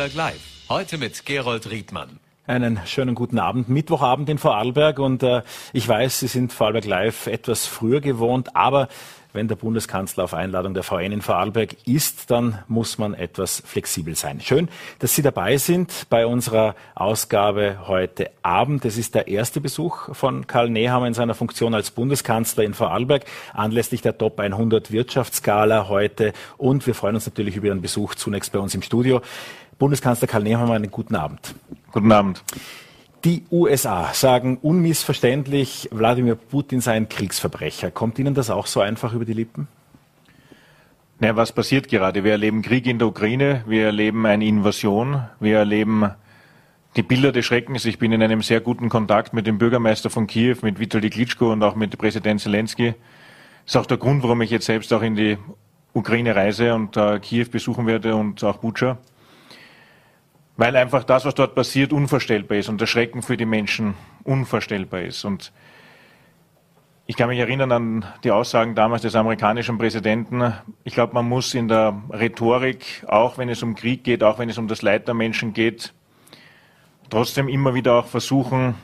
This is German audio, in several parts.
Vorarlberg Live. Heute mit Gerold Riedmann. Einen schönen guten Abend. Mittwochabend in Vorarlberg und äh, ich weiß, Sie sind Vorarlberg Live etwas früher gewohnt, aber wenn der Bundeskanzler auf Einladung der VN in Vorarlberg ist, dann muss man etwas flexibel sein. Schön, dass Sie dabei sind bei unserer Ausgabe heute Abend. Es ist der erste Besuch von Karl Nehammer in seiner Funktion als Bundeskanzler in Vorarlberg anlässlich der Top 100 Wirtschaftsskala heute. Und wir freuen uns natürlich über Ihren Besuch zunächst bei uns im Studio. Bundeskanzler Karl Nehammer, einen guten Abend. Guten Abend. Die USA sagen unmissverständlich, Wladimir Putin sei ein Kriegsverbrecher. Kommt Ihnen das auch so einfach über die Lippen? Naja, was passiert gerade? Wir erleben Krieg in der Ukraine, wir erleben eine Invasion, wir erleben die Bilder des Schreckens. Ich bin in einem sehr guten Kontakt mit dem Bürgermeister von Kiew, mit Vitali Klitschko und auch mit Präsident Zelensky. Das ist auch der Grund, warum ich jetzt selbst auch in die Ukraine reise und äh, Kiew besuchen werde und auch Butscha weil einfach das, was dort passiert, unvorstellbar ist und der Schrecken für die Menschen unvorstellbar ist. Und ich kann mich erinnern an die Aussagen damals des amerikanischen Präsidenten. Ich glaube, man muss in der Rhetorik, auch wenn es um Krieg geht, auch wenn es um das Leid der Menschen geht, trotzdem immer wieder auch versuchen,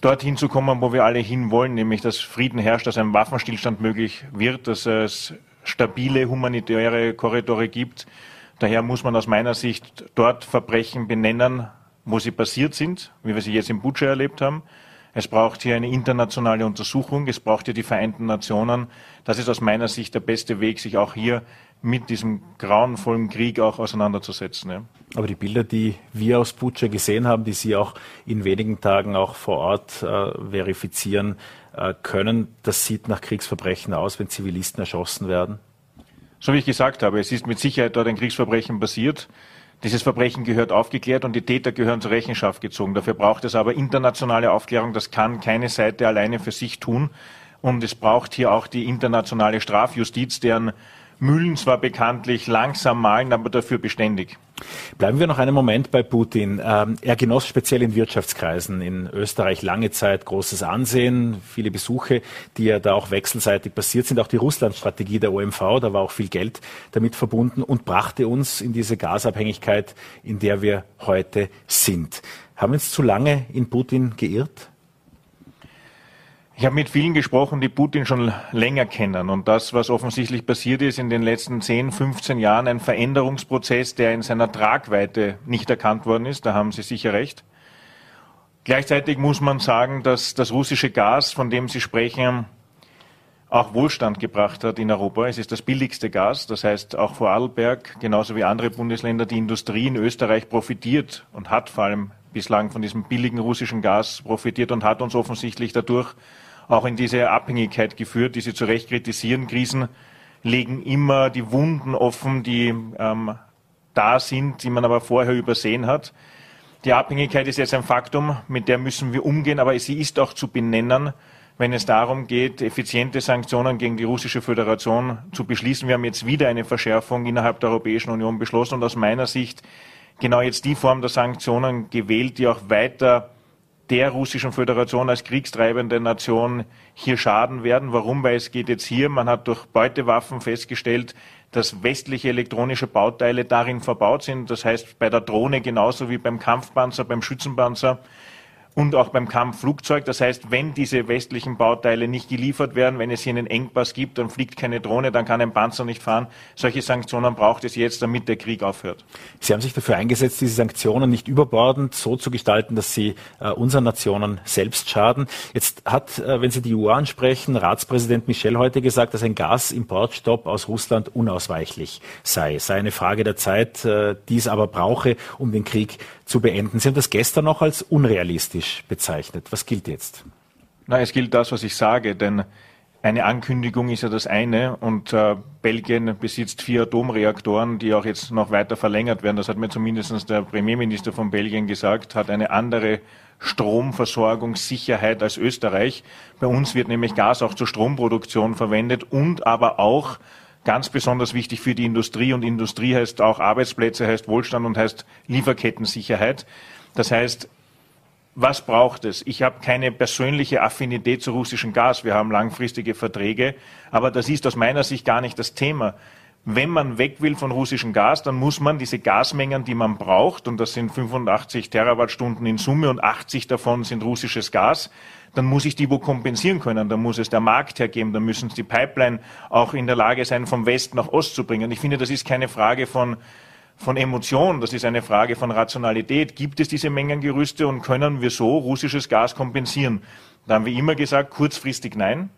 dorthin zu kommen, wo wir alle hinwollen, nämlich dass Frieden herrscht, dass ein Waffenstillstand möglich wird, dass es stabile humanitäre Korridore gibt Daher muss man aus meiner Sicht dort Verbrechen benennen, wo sie passiert sind, wie wir sie jetzt in Butscha erlebt haben. Es braucht hier eine internationale Untersuchung, es braucht hier die Vereinten Nationen. Das ist aus meiner Sicht der beste Weg, sich auch hier mit diesem grauenvollen Krieg auch auseinanderzusetzen. Ja. Aber die Bilder, die wir aus Butscha gesehen haben, die Sie auch in wenigen Tagen auch vor Ort äh, verifizieren äh, können, das sieht nach Kriegsverbrechen aus, wenn Zivilisten erschossen werden? So wie ich gesagt habe, es ist mit Sicherheit dort ein Kriegsverbrechen passiert. Dieses Verbrechen gehört aufgeklärt und die Täter gehören zur Rechenschaft gezogen. Dafür braucht es aber internationale Aufklärung. Das kann keine Seite alleine für sich tun. Und es braucht hier auch die internationale Strafjustiz, deren Mühlen zwar bekanntlich langsam malen, aber dafür beständig. Bleiben wir noch einen Moment bei Putin. Ähm, er genoss speziell in Wirtschaftskreisen in Österreich lange Zeit großes Ansehen, viele Besuche, die ja da auch wechselseitig passiert sind. Auch die Russland-Strategie der OMV, da war auch viel Geld damit verbunden und brachte uns in diese Gasabhängigkeit, in der wir heute sind. Haben wir uns zu lange in Putin geirrt? Ich habe mit vielen gesprochen, die Putin schon länger kennen. Und das, was offensichtlich passiert ist in den letzten 10, 15 Jahren, ein Veränderungsprozess, der in seiner Tragweite nicht erkannt worden ist. Da haben Sie sicher recht. Gleichzeitig muss man sagen, dass das russische Gas, von dem Sie sprechen, auch Wohlstand gebracht hat in Europa. Es ist das billigste Gas. Das heißt, auch Vorarlberg, genauso wie andere Bundesländer, die Industrie in Österreich profitiert und hat vor allem bislang von diesem billigen russischen Gas profitiert und hat uns offensichtlich dadurch auch in diese Abhängigkeit geführt, die Sie zu Recht kritisieren. Krisen legen immer die Wunden offen, die ähm, da sind, die man aber vorher übersehen hat. Die Abhängigkeit ist jetzt ein Faktum, mit der müssen wir umgehen, aber sie ist auch zu benennen, wenn es darum geht, effiziente Sanktionen gegen die russische Föderation zu beschließen. Wir haben jetzt wieder eine Verschärfung innerhalb der Europäischen Union beschlossen und aus meiner Sicht genau jetzt die Form der Sanktionen gewählt, die auch weiter der russischen Föderation als kriegstreibende Nation hier schaden werden. Warum? Weil es geht jetzt hier, man hat durch Beutewaffen festgestellt, dass westliche elektronische Bauteile darin verbaut sind. Das heißt, bei der Drohne genauso wie beim Kampfpanzer, beim Schützenpanzer und auch beim Kampfflugzeug. Das heißt, wenn diese westlichen Bauteile nicht geliefert werden, wenn es hier einen Engpass gibt, dann fliegt keine Drohne, dann kann ein Panzer nicht fahren. Solche Sanktionen braucht es jetzt, damit der Krieg aufhört. Sie haben sich dafür eingesetzt, diese Sanktionen nicht überbordend so zu gestalten, dass sie äh, unseren Nationen selbst schaden. Jetzt hat, äh, wenn Sie die EU ansprechen, Ratspräsident Michel heute gesagt, dass ein Gasimportstopp aus Russland unausweichlich sei. Sei eine Frage der Zeit, äh, die es aber brauche, um den Krieg zu beenden. Sie haben das gestern noch als unrealistisch bezeichnet. Was gilt jetzt? Na, es gilt das, was ich sage, denn eine Ankündigung ist ja das eine und äh, Belgien besitzt vier Atomreaktoren, die auch jetzt noch weiter verlängert werden. Das hat mir zumindest der Premierminister von Belgien gesagt, hat eine andere Stromversorgungssicherheit als Österreich. Bei uns wird nämlich Gas auch zur Stromproduktion verwendet und aber auch ganz besonders wichtig für die Industrie. Und Industrie heißt auch Arbeitsplätze, heißt Wohlstand und heißt Lieferkettensicherheit. Das heißt, was braucht es? Ich habe keine persönliche Affinität zu russischem Gas. Wir haben langfristige Verträge. Aber das ist aus meiner Sicht gar nicht das Thema. wenn man weg will von russischem Gas, dann muss man diese Gasmengen, die man braucht, und das sind 85 Terawattstunden in Summe und 80 davon sind russisches Gas, dann muss ich die wo kompensieren können. Dann muss es der Markt hergeben, dann müssen die Pipeline auch in der Lage sein, vom West nach Ost zu bringen. Ich finde, das ist keine Frage von, von Emotion, das ist eine Frage von Rationalität. Gibt es diese Mengengerüste und können wir so russisches Gas kompensieren? Da haben wir immer gesagt, kurzfristig nein.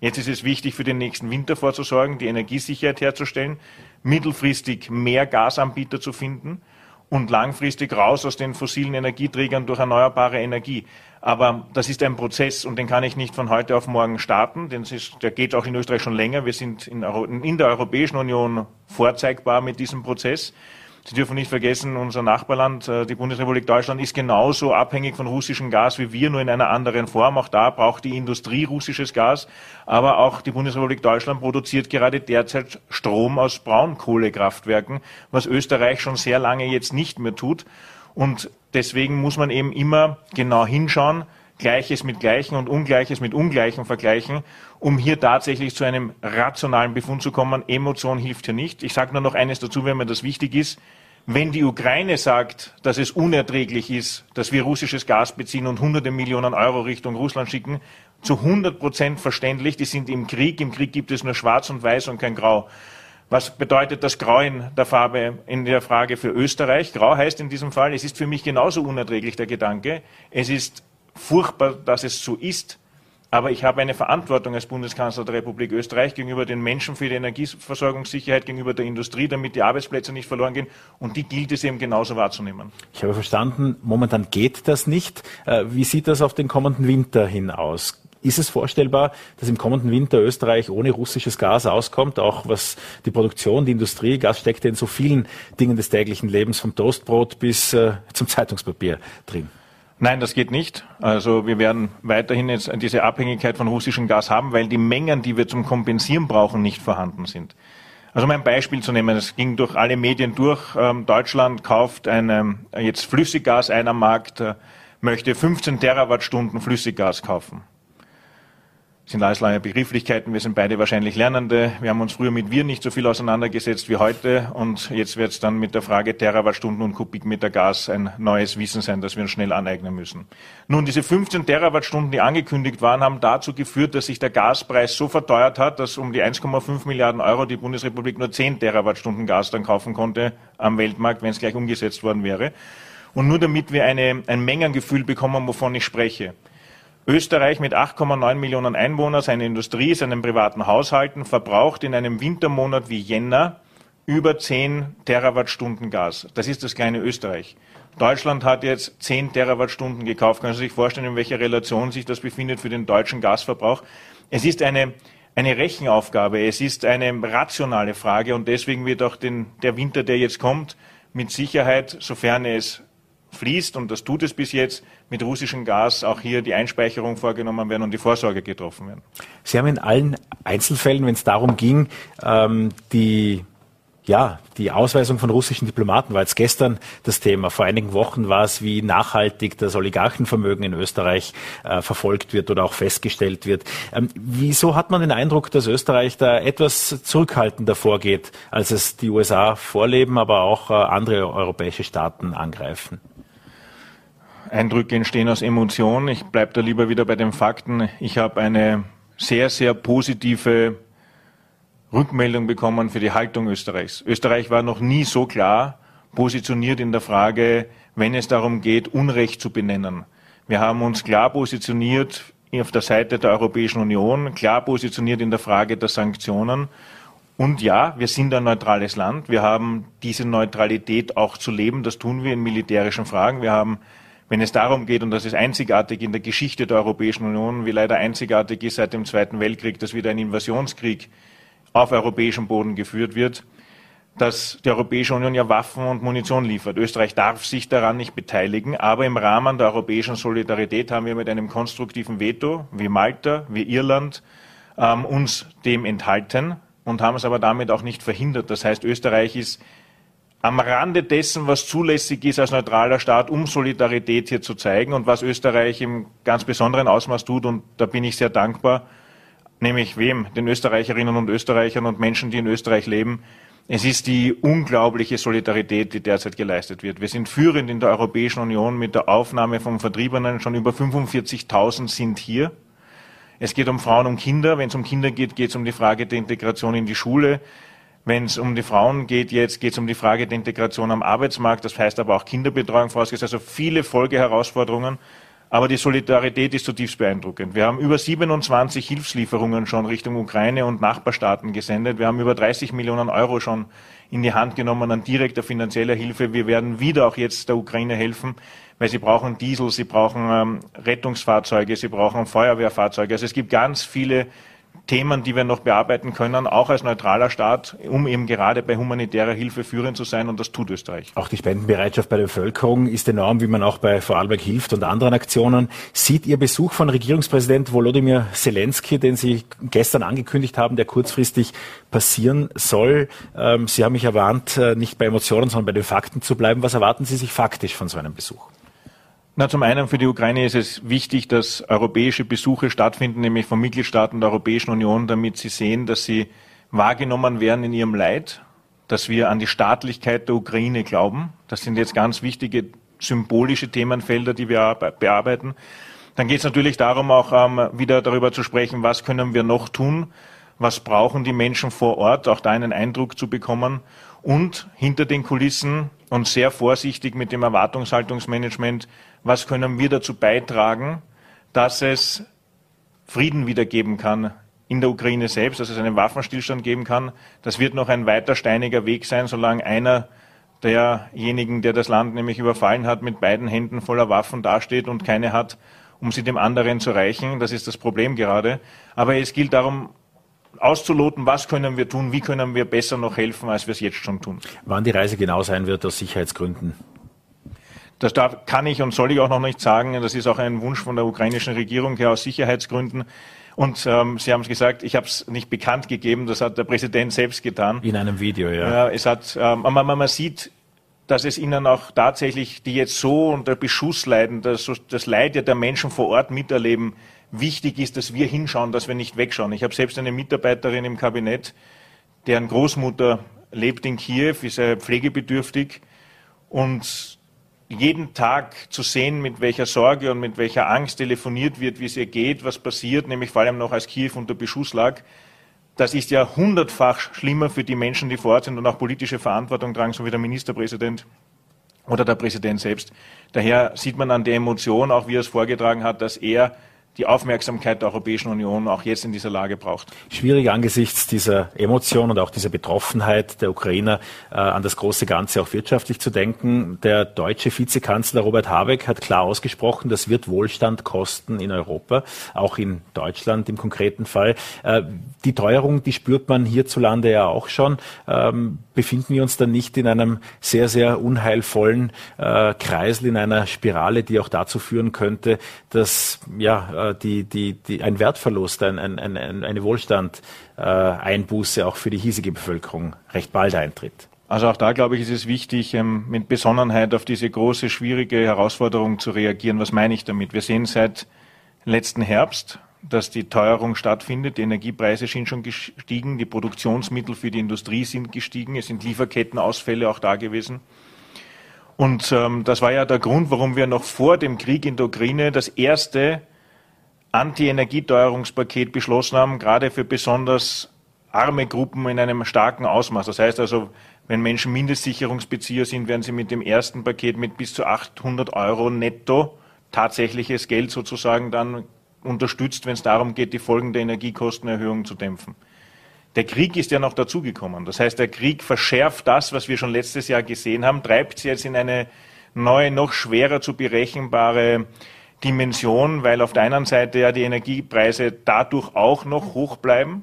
Jetzt ist es wichtig, für den nächsten Winter vorzusorgen, die Energiesicherheit herzustellen, mittelfristig mehr Gasanbieter zu finden und langfristig raus aus den fossilen Energieträgern durch erneuerbare Energie. Aber das ist ein Prozess und den kann ich nicht von heute auf morgen starten. Denn ist, der geht auch in Österreich schon länger. Wir sind in, in der Europäischen Union vorzeigbar mit diesem Prozess. Sie dürfen nicht vergessen, unser Nachbarland, äh, die Bundesrepublik Deutschland, ist genauso abhängig von russischem Gas wie wir, nur in einer anderen Form. Auch da braucht die Industrie russisches Gas. Aber auch die Bundesrepublik Deutschland produziert gerade derzeit Strom aus Braunkohlekraftwerken, was Österreich schon sehr lange jetzt nicht mehr tut. Und deswegen muss man eben immer genau hinschauen, Gleiches mit Gleichen und Ungleiches mit Ungleichen vergleichen, um hier tatsächlich zu einem rationalen Befund zu kommen. Emotion hilft hier nicht. Ich sage nur noch eines dazu, wenn mir das wichtig ist. Wenn die Ukraine sagt, dass es unerträglich ist, dass wir russisches Gas beziehen und hunderte Millionen Euro Richtung Russland schicken, zu 100 Prozent verständlich. Die sind im Krieg. Im Krieg gibt es nur Schwarz und Weiß und kein Grau. Was bedeutet das Grau in der Farbe in der Frage für Österreich? Grau heißt in diesem Fall, es ist für mich genauso unerträglich der Gedanke. Es ist furchtbar, dass es so ist. Aber ich habe eine Verantwortung als Bundeskanzler der Republik Österreich gegenüber den Menschen für die Energieversorgungssicherheit, gegenüber der Industrie, damit die Arbeitsplätze nicht verloren gehen. Und die gilt es eben genauso wahrzunehmen. Ich habe verstanden, momentan geht das nicht. Äh, wie sieht das auf den kommenden Winter hin aus? Ist es vorstellbar, dass im kommenden Winter Österreich ohne russisches Gas auskommt, auch was die Produktion, die Industrie, Gas steckt in so vielen Dingen des täglichen Lebens, vom Toastbrot bis äh, zum Zeitungspapier drin? Nein, das geht nicht. Also wir werden weiterhin jetzt diese Abhängigkeit von russischem Gas haben, weil die Mengen, die wir zum Kompensieren brauchen, nicht vorhanden sind. Also um ein Beispiel zu nehmen, es ging durch alle Medien durch. Ähm, Deutschland kauft eine, jetzt Flüssiggas ein am Markt, äh, möchte 15 Terawattstunden Flüssiggas kaufen sind alles lange Begrifflichkeiten. Wir sind beide wahrscheinlich Lernende. Wir haben uns früher mit Wir nicht so viel auseinandergesetzt wie heute. Und jetzt wird es dann mit der Frage Terawattstunden und Kubikmeter Gas ein neues Wissen sein, das wir uns schnell aneignen müssen. Nun, diese 15 Terawattstunden, die angekündigt waren, haben dazu geführt, dass sich der Gaspreis so verteuert hat, dass um die 1,5 Milliarden Euro die Bundesrepublik nur 10 Terawattstunden Gas dann kaufen konnte am Weltmarkt, wenn es gleich umgesetzt worden wäre. Und nur damit wir eine, ein Mengengefühl bekommen, wovon ich spreche. Österreich mit 8,9 Millionen Einwohnern, seine Industrie, seinen privaten Haushalten verbraucht in einem Wintermonat wie Jänner über 10 Terawattstunden Gas. Das ist das kleine Österreich. Deutschland hat jetzt 10 Terawattstunden gekauft. Können Sie sich vorstellen, in welcher Relation sich das befindet für den deutschen Gasverbrauch? Es ist eine, eine Rechenaufgabe, es ist eine rationale Frage und deswegen wird auch den, der Winter, der jetzt kommt, mit Sicherheit, sofern es fließt, und das tut es bis jetzt, mit russischem Gas auch hier die Einspeicherung vorgenommen werden und die Vorsorge getroffen werden. Sie haben in allen Einzelfällen, wenn es darum ging, ähm, die ja, die Ausweisung von russischen Diplomaten war jetzt gestern das Thema. Vor einigen Wochen war es, wie nachhaltig das Oligarchenvermögen in Österreich äh, verfolgt wird oder auch festgestellt wird. Ähm, wieso hat man den Eindruck, dass Österreich da etwas zurückhaltender vorgeht, als es die USA vorleben, aber auch äh, andere europäische Staaten angreifen? Eindrücke entstehen aus Emotionen. Ich bleibe da lieber wieder bei den Fakten. Ich habe eine sehr, sehr positive Rückmeldung bekommen für die Haltung Österreichs. Österreich war noch nie so klar positioniert in der Frage, wenn es darum geht, Unrecht zu benennen. Wir haben uns klar positioniert auf der Seite der Europäischen Union, klar positioniert in der Frage der Sanktionen. Und ja, wir sind ein neutrales Land. Wir haben diese Neutralität auch zu leben. Das tun wir in militärischen Fragen. Wir haben wenn es darum geht, und das ist einzigartig in der Geschichte der Europäischen Union, wie leider einzigartig ist seit dem Zweiten Weltkrieg, dass wieder ein Invasionskrieg auf europäischem Boden geführt wird, dass die Europäische Union ja Waffen und Munition liefert. Österreich darf sich daran nicht beteiligen, aber im Rahmen der europäischen Solidarität haben wir mit einem konstruktiven Veto, wie Malta, wie Irland, ähm, uns dem enthalten und haben es aber damit auch nicht verhindert. Das heißt, Österreich ist am Rande dessen, was zulässig ist als neutraler Staat, um Solidarität hier zu zeigen und was Österreich im ganz besonderen Ausmaß tut. Und da bin ich sehr dankbar, nämlich wem? Den Österreicherinnen und Österreichern und Menschen, die in Österreich leben, Es ist die unglaubliche Solidarität, die derzeit geleistet wird. Wir sind führend in der Europäischen Union mit der Aufnahme von Vertriebenen. Schon über 45.000 sind hier. Es geht um Frauen und Kinder. Wenn es um Kinder geht, geht es um die Frage der Integration in die Schule. Wenn es um die Frauen geht, jetzt geht es um die Frage der Integration am Arbeitsmarkt. Das heißt aber auch Kinderbetreuung vorausgesetzt. Also viele Folgeherausforderungen. Aber die Solidarität ist zutiefst beeindruckend. Wir haben über 27 Hilfslieferungen schon Richtung Ukraine und Nachbarstaaten gesendet. Wir haben über 30 Millionen Euro schon in die Hand genommen an direkter finanzieller Hilfe. Wir werden wieder auch jetzt der Ukraine helfen, weil sie brauchen Diesel, sie brauchen ähm, Rettungsfahrzeuge, sie brauchen Feuerwehrfahrzeuge. Also es gibt ganz viele Themen, die wir noch bearbeiten können, auch als neutraler Staat, um eben gerade bei humanitärer Hilfe führend zu sein und das tut Österreich. Auch die Spendenbereitschaft bei der Bevölkerung ist enorm, wie man auch bei Vorarlberg hilft und anderen Aktionen. Sieht Ihr Besuch von Regierungspräsident Volodymyr Zelensky, den Sie gestern angekündigt haben, der kurzfristig passieren soll? Ähm, Sie haben mich erwarnt, äh, nicht bei Emotionen, sondern bei den Fakten zu bleiben. Was erwarten Sie sich faktisch von so einem Besuch? Na, zum einen für die Ukraine ist es wichtig, dass europäische Besuche stattfinden, nämlich von Mitgliedstaaten der Europäischen Union, damit sie sehen, dass sie wahrgenommen werden in ihrem Leid, dass wir an die Staatlichkeit der Ukraine glauben. Das sind jetzt ganz wichtige symbolische Themenfelder, die wir bearbeiten. Dann geht es natürlich darum, auch ähm, wieder darüber zu sprechen, was können wir noch tun, was brauchen die Menschen vor Ort, auch da einen Eindruck zu bekommen und hinter den Kulissen und sehr vorsichtig mit dem Erwartungshaltungsmanagement, was können wir dazu beitragen, dass es Frieden wiedergeben kann in der Ukraine selbst, dass es einen Waffenstillstand geben kann. Das wird noch ein weiter steiniger Weg sein, solange einer derjenigen, der das Land nämlich überfallen hat, mit beiden Händen voller Waffen dasteht und keine hat, um sie dem anderen zu reichen. Das ist das Problem gerade. Aber es gilt darum, auszuloten, was können wir tun, wie können wir besser noch helfen, als wir es jetzt schon tun. Wann die Reise genau sein wird aus Sicherheitsgründen? Das darf, kann ich und soll ich auch noch nicht sagen. Das ist auch ein Wunsch von der ukrainischen Regierung her aus Sicherheitsgründen. Und ähm, Sie haben es gesagt, ich habe es nicht bekannt gegeben, das hat der Präsident selbst getan. In einem Video, ja. ja es hat, ähm, man, man sieht, dass es ihnen auch tatsächlich, die jetzt so unter Beschuss leiden, das, das Leid der Menschen vor Ort miterleben, wichtig ist, dass wir hinschauen, dass wir nicht wegschauen. Ich habe selbst eine Mitarbeiterin im Kabinett, deren Großmutter lebt in Kiew, ist pflegebedürftig und jeden Tag zu sehen, mit welcher Sorge und mit welcher Angst telefoniert wird, wie es ihr geht, was passiert, nämlich vor allem noch als Kiew unter Beschuss lag, das ist ja hundertfach schlimmer für die Menschen, die vor Ort sind und auch politische Verantwortung tragen, so wie der Ministerpräsident oder der Präsident selbst. Daher sieht man an der Emotion, auch wie er es vorgetragen hat, dass er die Aufmerksamkeit der Europäischen Union auch jetzt in dieser Lage braucht. Schwierig angesichts dieser Emotion und auch dieser Betroffenheit der Ukrainer äh, an das große Ganze auch wirtschaftlich zu denken. Der deutsche Vizekanzler Robert Habeck hat klar ausgesprochen, das wird Wohlstand kosten in Europa, auch in Deutschland im konkreten Fall. Äh, die Teuerung, die spürt man hierzulande ja auch schon. Ähm, befinden wir uns dann nicht in einem sehr, sehr unheilvollen äh, Kreisel, in einer Spirale, die auch dazu führen könnte, dass ja, äh, die, die, die, ein Wertverlust, ein, ein, ein, eine Wohlstand-Einbuße auch für die hiesige Bevölkerung recht bald eintritt? Also auch da, glaube ich, ist es wichtig, ähm, mit Besonnenheit auf diese große, schwierige Herausforderung zu reagieren. Was meine ich damit? Wir sehen seit letzten Herbst, dass die Teuerung stattfindet. Die Energiepreise sind schon gestiegen, die Produktionsmittel für die Industrie sind gestiegen, es sind Lieferkettenausfälle auch da gewesen. Und ähm, das war ja der Grund, warum wir noch vor dem Krieg in der Ukraine das erste Anti-Energieteuerungspaket beschlossen haben, gerade für besonders arme Gruppen in einem starken Ausmaß. Das heißt also, wenn Menschen Mindestsicherungsbezieher sind, werden sie mit dem ersten Paket mit bis zu 800 Euro netto tatsächliches Geld sozusagen dann unterstützt, wenn es darum geht, die Folgen der Energiekostenerhöhung zu dämpfen. Der Krieg ist ja noch dazugekommen. Das heißt, der Krieg verschärft das, was wir schon letztes Jahr gesehen haben, treibt sie jetzt in eine neue, noch schwerer zu berechenbare Dimension, weil auf der einen Seite ja die Energiepreise dadurch auch noch hoch bleiben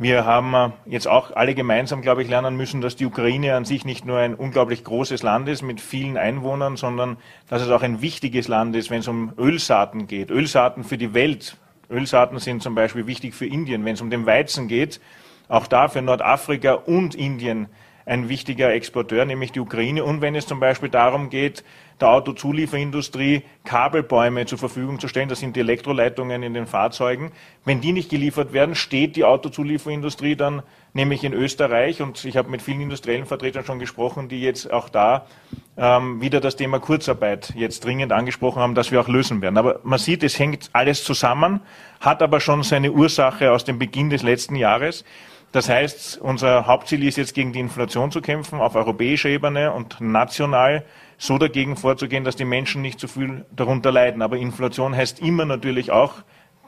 wir haben äh, jetzt auch alle gemeinsam, glaube ich, lernen müssen, dass die Ukraine an sich nicht nur ein unglaublich großes Land ist mit vielen Einwohnern, sondern dass es auch ein wichtiges Land ist, wenn es um Ölsaaten geht. Ölsaaten für die Welt. Ölsaaten sind zum Beispiel wichtig für Indien. Wenn es um den Weizen geht, auch da für Nordafrika und Indien ein wichtiger Exporteur, nämlich die Ukraine. Und wenn es zum Beispiel darum geht, der Autozulieferindustrie Kabelbäume zur Verfügung zu stellen, das sind die Elektroleitungen in den Fahrzeugen, wenn die nicht geliefert werden, steht die Autozulieferindustrie dann nämlich in Österreich. Und ich habe mit vielen industriellen Vertretern schon gesprochen, die jetzt auch da ähm, wieder das Thema Kurzarbeit jetzt dringend angesprochen haben, dass wir auch lösen werden. Aber man sieht, es hängt alles zusammen, hat aber schon seine Ursache aus dem Beginn des letzten Jahres. Das heißt, unser Hauptziel ist jetzt gegen die Inflation zu kämpfen auf europäischer Ebene und national so dagegen vorzugehen, dass die Menschen nicht zu so viel darunter leiden. Aber Inflation heißt immer natürlich auch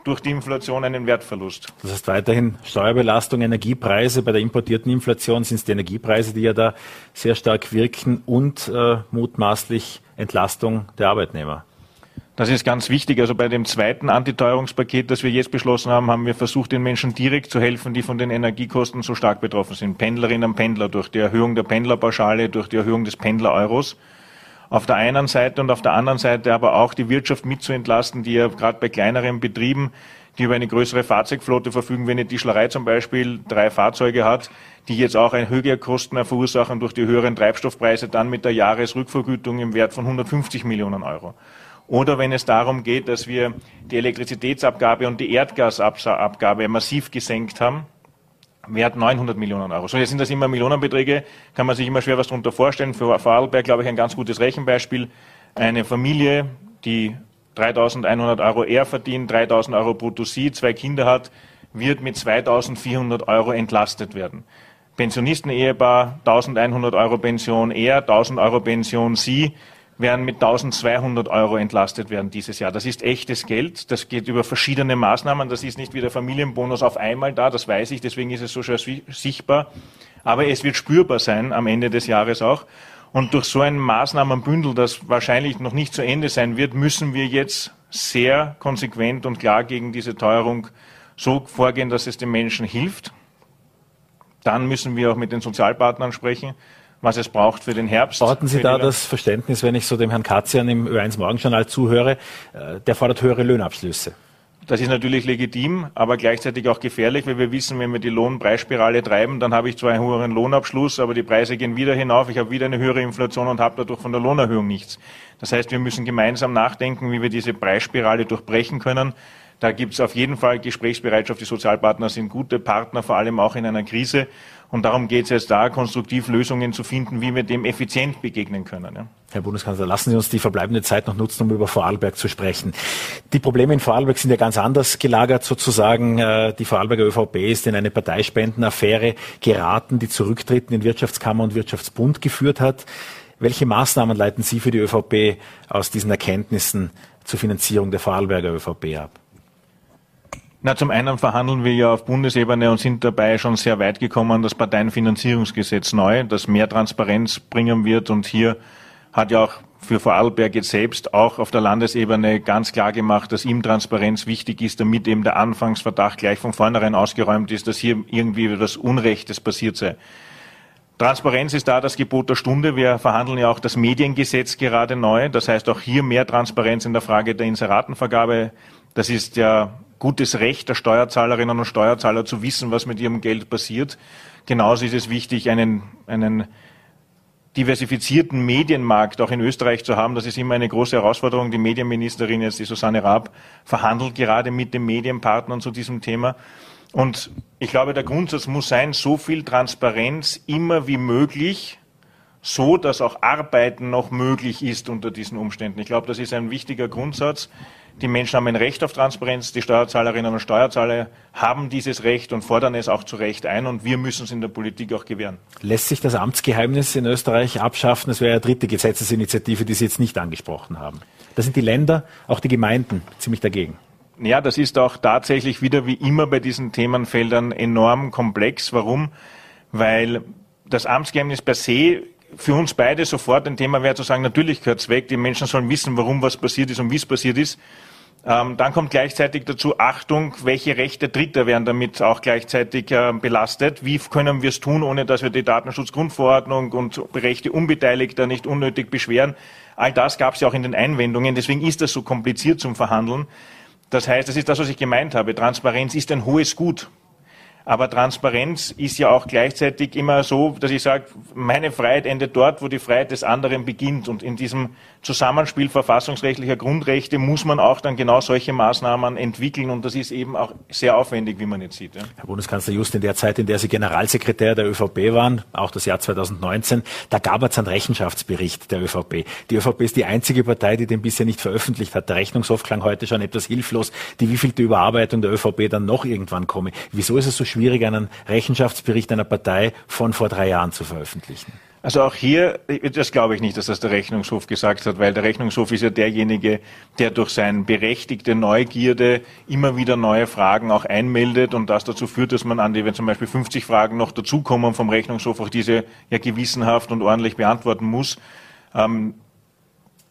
durch die Inflation einen Wertverlust. Das heißt weiterhin Steuerbelastung, Energiepreise. Bei der importierten Inflation sind es die Energiepreise, die ja da sehr stark wirken und äh, mutmaßlich Entlastung der Arbeitnehmer. Das ist ganz wichtig. Also bei dem zweiten Antiteuerungspaket, das wir jetzt beschlossen haben, haben wir versucht, den Menschen direkt zu helfen, die von den Energiekosten so stark betroffen sind. Pendlerinnen und Pendler durch die Erhöhung der Pendlerpauschale, durch die Erhöhung des Pendler-Euros. Auf der einen Seite und auf der anderen Seite aber auch die Wirtschaft mitzuentlasten, die ja gerade bei kleineren Betrieben, die über eine größere Fahrzeugflotte verfügen, wenn eine Tischlerei zum Beispiel drei Fahrzeuge hat, die jetzt auch höhere Kosten verursachen durch die höheren Treibstoffpreise, dann mit der Jahresrückvergütung im Wert von 150 Millionen Euro. Oder wenn es darum geht, dass wir die Elektrizitätsabgabe und die Erdgasabgabe massiv gesenkt haben, Wert 900 Millionen Euro. So, jetzt sind das immer Millionenbeträge, kann man sich immer schwer was darunter vorstellen. Für Vorarlberg, glaube ich, ein ganz gutes Rechenbeispiel. Eine Familie, die 3100 Euro er verdient, 3000 Euro brutto sie, zwei Kinder hat, wird mit 2400 Euro entlastet werden. Pensionisten-Ehepaar, 1100 Euro Pension er, 1000 Euro Pension sie, werden mit 1200 Euro entlastet werden dieses Jahr. Das ist echtes Geld. Das geht über verschiedene Maßnahmen. Das ist nicht wie der Familienbonus auf einmal da. Das weiß ich. Deswegen ist es so schwer sichtbar. Aber es wird spürbar sein am Ende des Jahres auch. Und durch so ein Maßnahmenbündel, das wahrscheinlich noch nicht zu Ende sein wird, müssen wir jetzt sehr konsequent und klar gegen diese Teuerung so vorgehen, dass es den Menschen hilft. Dann müssen wir auch mit den Sozialpartnern sprechen was es braucht für den Herbst. Brauchen Sie da das Verständnis, wenn ich so dem Herrn Katzian im Ö1 Morgenjournal zuhöre, äh, der fordert höhere Löhnabschlüsse? Das ist natürlich legitim, aber gleichzeitig auch gefährlich, weil wir wissen, wenn wir die Lohnpreisspirale treiben, dann habe ich zwar einen höheren Lohnabschluss, aber die Preise gehen wieder hinauf, ich habe wieder eine höhere Inflation und habe dadurch von der Lohnerhöhung nichts. Das heißt, wir müssen gemeinsam nachdenken, wie wir diese Preisspirale durchbrechen können. Da gibt es auf jeden Fall Gesprächsbereitschaft. Die Sozialpartner sind gute Partner, vor allem auch in einer Krise. Und darum geht es jetzt da, konstruktiv Lösungen zu finden, wie wir dem effizient begegnen können. Ja. Herr Bundeskanzler, lassen Sie uns die verbleibende Zeit noch nutzen, um über Vorarlberg zu sprechen. Die Probleme in Vorarlberg sind ja ganz anders gelagert sozusagen. Äh, die Vorarlberger ÖVP ist in eine Parteispendenaffäre geraten, die Zurücktritten in Wirtschaftskammer und Wirtschaftsbund geführt hat. Welche Maßnahmen leiten Sie für die ÖVP aus diesen Erkenntnissen zur Finanzierung der Vorarlberger ÖVP ab? Na, zum einen verhandeln wir ja auf Bundesebene und sind dabei schon sehr weit gekommen, das Parteienfinanzierungsgesetz neu, das mehr Transparenz bringen wird. Und hier hat ja auch für Vorarlberg jetzt selbst auch auf der Landesebene ganz klar gemacht, dass ihm Transparenz wichtig ist, damit eben der Anfangsverdacht gleich von vornherein ausgeräumt ist, dass hier irgendwie etwas Unrechtes passiert sei. Transparenz ist da das Gebot der Stunde. Wir verhandeln ja auch das Mediengesetz gerade neu. Das heißt auch hier mehr Transparenz in der Frage der Inseratenvergabe. Das ist ja gutes Recht der Steuerzahlerinnen und Steuerzahler zu wissen, was mit ihrem Geld passiert. Genauso ist es wichtig, einen, einen diversifizierten Medienmarkt auch in Österreich zu haben. Das ist immer eine große Herausforderung. Die Medienministerin, jetzt die Susanne Raab, verhandelt gerade mit den Medienpartnern zu diesem Thema. Und ich glaube, der Grundsatz muss sein, so viel Transparenz immer wie möglich, so dass auch Arbeiten noch möglich ist unter diesen Umständen. Ich glaube, das ist ein wichtiger Grundsatz. Die Menschen haben ein Recht auf Transparenz. Die Steuerzahlerinnen und Steuerzahler haben dieses Recht und fordern es auch zu Recht ein. Und wir müssen es in der Politik auch gewähren. Lässt sich das Amtsgeheimnis in Österreich abschaffen? Das wäre eine dritte Gesetzesinitiative, die Sie jetzt nicht angesprochen haben. Da sind die Länder, auch die Gemeinden ziemlich dagegen. Ja, das ist auch tatsächlich wieder wie immer bei diesen Themenfeldern enorm komplex. Warum? Weil das Amtsgeheimnis per se für uns beide sofort ein Thema wäre zu sagen, natürlich gehört es weg, die Menschen sollen wissen, warum was passiert ist und wie es passiert ist. Ähm, dann kommt gleichzeitig dazu, Achtung, welche Rechte Dritter werden damit auch gleichzeitig äh, belastet. Wie können wir es tun, ohne dass wir die Datenschutzgrundverordnung und Rechte Unbeteiligter nicht unnötig beschweren? All das gab es ja auch in den Einwendungen. Deswegen ist das so kompliziert zum Verhandeln. Das heißt, das ist das, was ich gemeint habe. Transparenz ist ein hohes Gut. Aber Transparenz ist ja auch gleichzeitig immer so, dass ich sage, meine Freiheit endet dort, wo die Freiheit des anderen beginnt. Und in diesem Zusammenspiel verfassungsrechtlicher Grundrechte muss man auch dann genau solche Maßnahmen entwickeln. Und das ist eben auch sehr aufwendig, wie man jetzt sieht. Ja. Herr Bundeskanzler, just in der Zeit, in der Sie Generalsekretär der ÖVP waren, auch das Jahr 2019, da gab es einen Rechenschaftsbericht der ÖVP. Die ÖVP ist die einzige Partei, die den bisher nicht veröffentlicht hat. Der Rechnungshof klang heute schon etwas hilflos, die wievielte Überarbeitung der ÖVP dann noch irgendwann komme. Wieso ist es so schwierig, einen Rechenschaftsbericht einer Partei von vor drei Jahren zu veröffentlichen? Also auch hier, das glaube ich nicht, dass das der Rechnungshof gesagt hat, weil der Rechnungshof ist ja derjenige, der durch seine berechtigte Neugierde immer wieder neue Fragen auch einmeldet und das dazu führt, dass man an die, wenn zum Beispiel 50 Fragen noch dazukommen vom Rechnungshof, auch diese ja gewissenhaft und ordentlich beantworten muss. Ähm,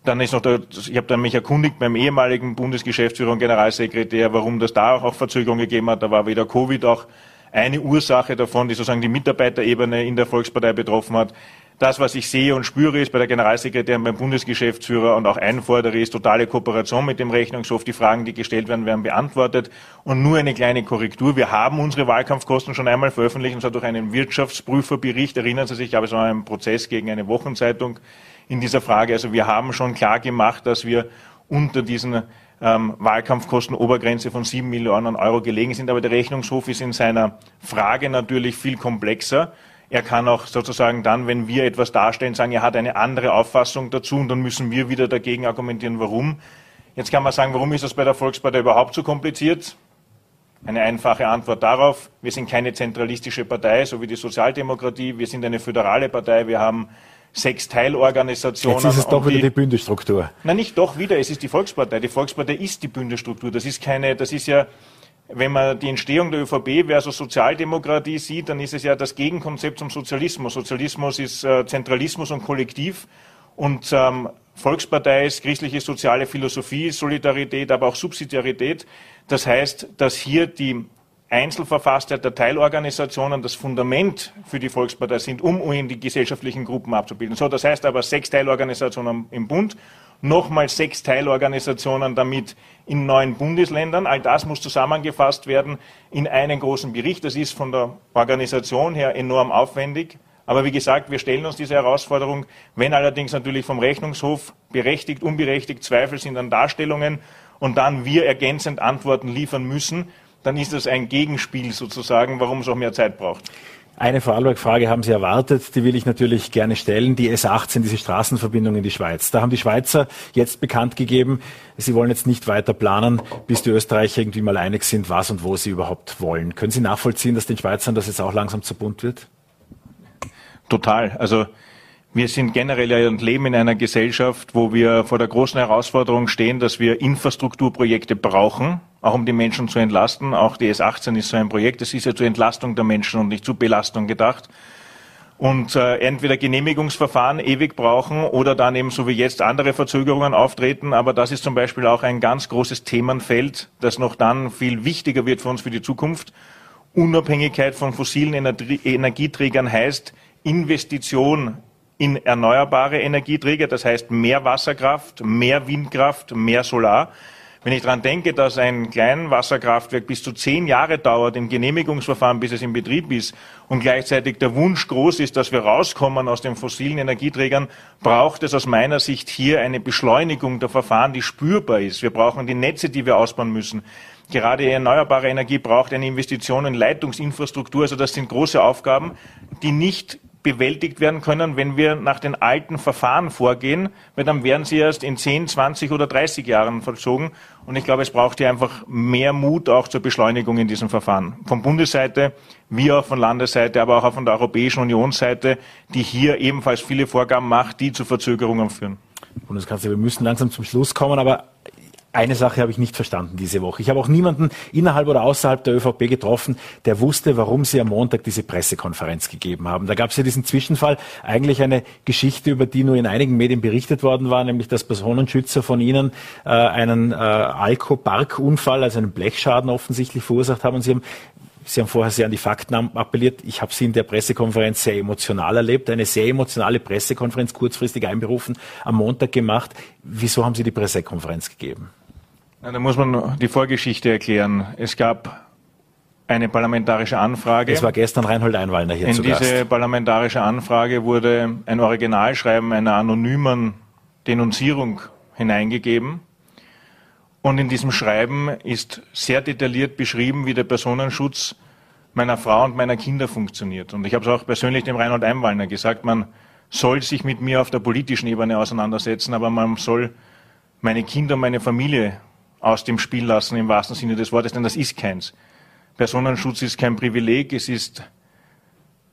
dann ist noch der, ich habe dann mich erkundigt beim ehemaligen Bundesgeschäftsführer und Generalsekretär, warum das da auch Verzögerungen gegeben hat. Da war weder Covid auch eine Ursache davon, die sozusagen die Mitarbeiterebene in der Volkspartei betroffen hat. Das, was ich sehe und spüre, ist bei der Generalsekretärin, beim Bundesgeschäftsführer und auch einfordere, ist totale Kooperation mit dem Rechnungshof. Die Fragen, die gestellt werden, werden beantwortet. Und nur eine kleine Korrektur. Wir haben unsere Wahlkampfkosten schon einmal veröffentlicht, und zwar durch einen Wirtschaftsprüferbericht. Erinnern Sie sich, ich habe es war ein Prozess gegen eine Wochenzeitung in dieser Frage. Also wir haben schon klar gemacht, dass wir unter diesen ähm, Wahlkampfkostenobergrenze von sieben Millionen Euro gelegen sind. Aber der Rechnungshof ist in seiner Frage natürlich viel komplexer. Er kann auch sozusagen dann, wenn wir etwas darstellen, sagen, er hat eine andere Auffassung dazu und dann müssen wir wieder dagegen argumentieren, warum. Jetzt kann man sagen, warum ist das bei der Volkspartei überhaupt so kompliziert? Eine einfache Antwort darauf, wir sind keine zentralistische Partei, so wie die Sozialdemokratie, wir sind eine föderale Partei, wir haben sechs Teilorganisationen. Jetzt ist es doch wieder die, die Bündestruktur. Nein, nicht doch wieder, es ist die Volkspartei. Die Volkspartei ist die Bündestruktur. Das ist keine, das ist ja, wenn man die Entstehung der ÖVP versus Sozialdemokratie sieht, dann ist es ja das Gegenkonzept zum Sozialismus. Sozialismus ist äh, Zentralismus und Kollektiv und ähm, Volkspartei ist christliche soziale Philosophie, Solidarität, aber auch Subsidiarität. Das heißt, dass hier die Einzelverfasstheit der Teilorganisationen das Fundament für die Volkspartei sind, um in die gesellschaftlichen Gruppen abzubilden. So, das heißt aber sechs Teilorganisationen im Bund, nochmal sechs Teilorganisationen damit in neun Bundesländern. All das muss zusammengefasst werden in einen großen Bericht. Das ist von der Organisation her enorm aufwendig. Aber wie gesagt, wir stellen uns diese Herausforderung. Wenn allerdings natürlich vom Rechnungshof berechtigt, unberechtigt Zweifel sind an Darstellungen und dann wir ergänzend Antworten liefern müssen, dann ist das ein Gegenspiel sozusagen, warum es auch mehr Zeit braucht. Eine Vorarlberg-Frage haben Sie erwartet, die will ich natürlich gerne stellen. Die S18, diese Straßenverbindung in die Schweiz. Da haben die Schweizer jetzt bekannt gegeben, sie wollen jetzt nicht weiter planen, bis die Österreicher irgendwie mal einig sind, was und wo sie überhaupt wollen. Können Sie nachvollziehen, dass den Schweizern das jetzt auch langsam zu bunt wird? Total. Also wir sind generell und leben in einer Gesellschaft, wo wir vor der großen Herausforderung stehen, dass wir Infrastrukturprojekte brauchen, auch um die Menschen zu entlasten. Auch die S18 ist so ein Projekt. Das ist ja zur Entlastung der Menschen und nicht zur Belastung gedacht. Und äh, entweder Genehmigungsverfahren ewig brauchen oder dann eben so wie jetzt andere Verzögerungen auftreten. Aber das ist zum Beispiel auch ein ganz großes Themenfeld, das noch dann viel wichtiger wird für uns für die Zukunft. Unabhängigkeit von fossilen Energieträgern heißt Investition in erneuerbare Energieträger, das heißt mehr Wasserkraft, mehr Windkraft, mehr Solar. Wenn ich daran denke, dass ein Kleinwasserkraftwerk bis zu zehn Jahre dauert im Genehmigungsverfahren, bis es in Betrieb ist, und gleichzeitig der Wunsch groß ist, dass wir rauskommen aus den fossilen Energieträgern, braucht es aus meiner Sicht hier eine Beschleunigung der Verfahren, die spürbar ist. Wir brauchen die Netze, die wir ausbauen müssen. Gerade erneuerbare Energie braucht eine Investition in Leitungsinfrastruktur. Also das sind große Aufgaben, die nicht bewältigt werden können, wenn wir nach den alten Verfahren vorgehen, weil dann werden sie erst in 10, 20 oder 30 Jahren vollzogen. Und ich glaube, es braucht hier einfach mehr Mut auch zur Beschleunigung in diesem Verfahren. Von Bundesseite wie auch von Landesseite, aber auch von der Europäischen Unionsseite, die hier ebenfalls viele Vorgaben macht, die zu Verzögerungen führen. Bundeskanzler, wir müssen langsam zum Schluss kommen, aber eine Sache habe ich nicht verstanden diese Woche. Ich habe auch niemanden innerhalb oder außerhalb der ÖVP getroffen, der wusste, warum sie am Montag diese Pressekonferenz gegeben haben. Da gab es ja diesen Zwischenfall, eigentlich eine Geschichte, über die nur in einigen Medien berichtet worden war, nämlich dass Personenschützer von Ihnen äh, einen äh, Alko-Park-Unfall, also einen Blechschaden offensichtlich verursacht haben. Und Sie haben Sie haben vorher sehr an die Fakten appelliert. Ich habe Sie in der Pressekonferenz sehr emotional erlebt, eine sehr emotionale Pressekonferenz kurzfristig einberufen, am Montag gemacht. Wieso haben Sie die Pressekonferenz gegeben? Na, da muss man die Vorgeschichte erklären. Es gab eine parlamentarische Anfrage. Es war gestern Reinhold Einwallner hier In zu diese Gast. parlamentarische Anfrage wurde ein Originalschreiben einer anonymen Denunzierung hineingegeben. Und in diesem Schreiben ist sehr detailliert beschrieben, wie der Personenschutz meiner Frau und meiner Kinder funktioniert. Und ich habe es auch persönlich dem Reinhold Einwallner gesagt, man soll sich mit mir auf der politischen Ebene auseinandersetzen, aber man soll meine Kinder und meine Familie aus dem Spiel lassen im wahrsten Sinne des Wortes, denn das ist keins. Personenschutz ist kein Privileg, es ist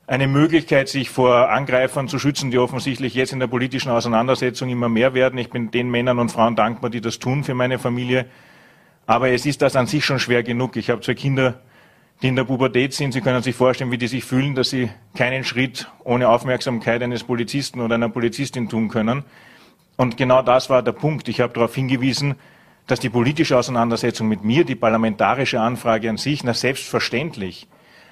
eine Möglichkeit, sich vor Angreifern zu schützen, die offensichtlich jetzt in der politischen Auseinandersetzung immer mehr werden. Ich bin den Männern und Frauen dankbar, die das tun für meine Familie. Aber es ist das an sich schon schwer genug. Ich habe zwei Kinder, die in der Pubertät sind. Sie können sich vorstellen, wie die sich fühlen, dass sie keinen Schritt ohne Aufmerksamkeit eines Polizisten oder einer Polizistin tun können. Und genau das war der Punkt. Ich habe darauf hingewiesen, dass die politische Auseinandersetzung mit mir, die parlamentarische Anfrage an sich, na selbstverständlich,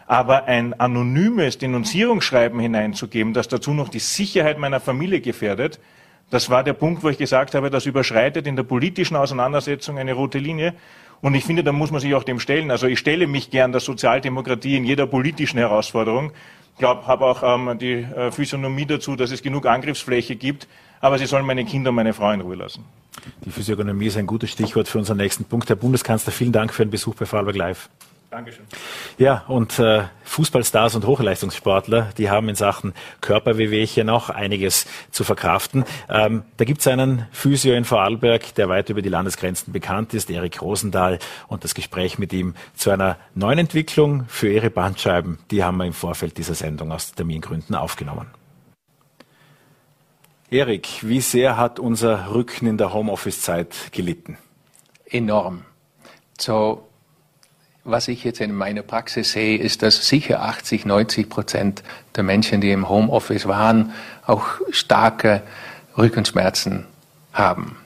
aber ein anonymes Denunzierungsschreiben hineinzugeben, das dazu noch die Sicherheit meiner Familie gefährdet, das war der Punkt, wo ich gesagt habe, das überschreitet in der politischen Auseinandersetzung eine rote Linie. Und ich finde, da muss man sich auch dem stellen. Also ich stelle mich gern der Sozialdemokratie in jeder politischen Herausforderung. Ich glaube, habe auch ähm, die äh, Physiognomie dazu, dass es genug Angriffsfläche gibt. Aber sie sollen meine Kinder und meine Frau in Ruhe lassen. Die Physiognomie ist ein gutes Stichwort für unseren nächsten Punkt. Herr Bundeskanzler, vielen Dank für den Besuch bei Vorarlberg Live. Dankeschön. Ja, und äh, Fußballstars und Hochleistungssportler, die haben in Sachen Körperwehwehchen auch einiges zu verkraften. Ähm, da gibt's einen Physio in Vorarlberg, der weit über die Landesgrenzen bekannt ist, Erik Rosendahl. Und das Gespräch mit ihm zu einer neuen Entwicklung für ihre Bandscheiben, die haben wir im Vorfeld dieser Sendung aus Termingründen aufgenommen. Erik, wie sehr hat unser Rücken in der Homeoffice-Zeit gelitten? Enorm. So, was ich jetzt in meiner Praxis sehe, ist, dass sicher 80, 90 Prozent der Menschen, die im Homeoffice waren, auch starke Rückenschmerzen haben.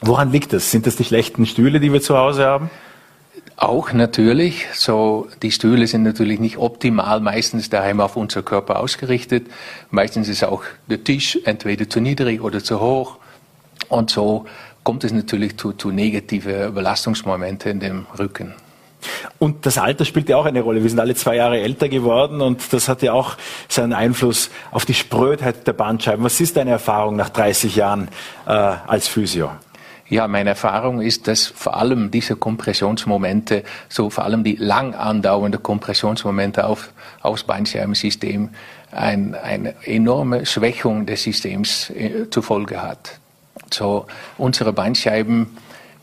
Woran liegt das? Sind das die schlechten Stühle, die wir zu Hause haben? Auch natürlich. So, die Stühle sind natürlich nicht optimal meistens daheim auf unser Körper ausgerichtet. Meistens ist auch der Tisch entweder zu niedrig oder zu hoch. Und so kommt es natürlich zu, zu negative Belastungsmomente in dem Rücken. Und das Alter spielt ja auch eine Rolle. Wir sind alle zwei Jahre älter geworden und das hat ja auch seinen Einfluss auf die Sprödheit der Bandscheiben. Was ist deine Erfahrung nach 30 Jahren äh, als Physio? Ja, meine Erfahrung ist, dass vor allem diese Kompressionsmomente, so vor allem die lang andauernde Kompressionsmomente auf, aufs Bandscheibensystem, ein, eine enorme Schwächung des Systems äh, zur Folge hat. So, unsere Bandscheiben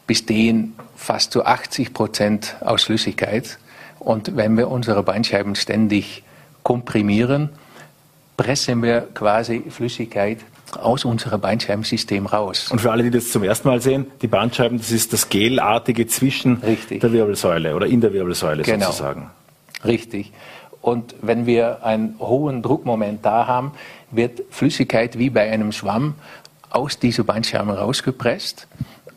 bestehen fast zu 80 Prozent aus Flüssigkeit. Und wenn wir unsere Bandscheiben ständig komprimieren, pressen wir quasi Flüssigkeit aus unserem Bandscheibensystem raus. Und für alle, die das zum ersten Mal sehen, die Bandscheiben, das ist das Gelartige zwischen Richtig. der Wirbelsäule oder in der Wirbelsäule Genau. sozusagen. Richtig. Und wenn wir einen hohen Druckmoment da haben, wird Flüssigkeit wie bei einem Schwamm aus dieser Bandscheibe rausgepresst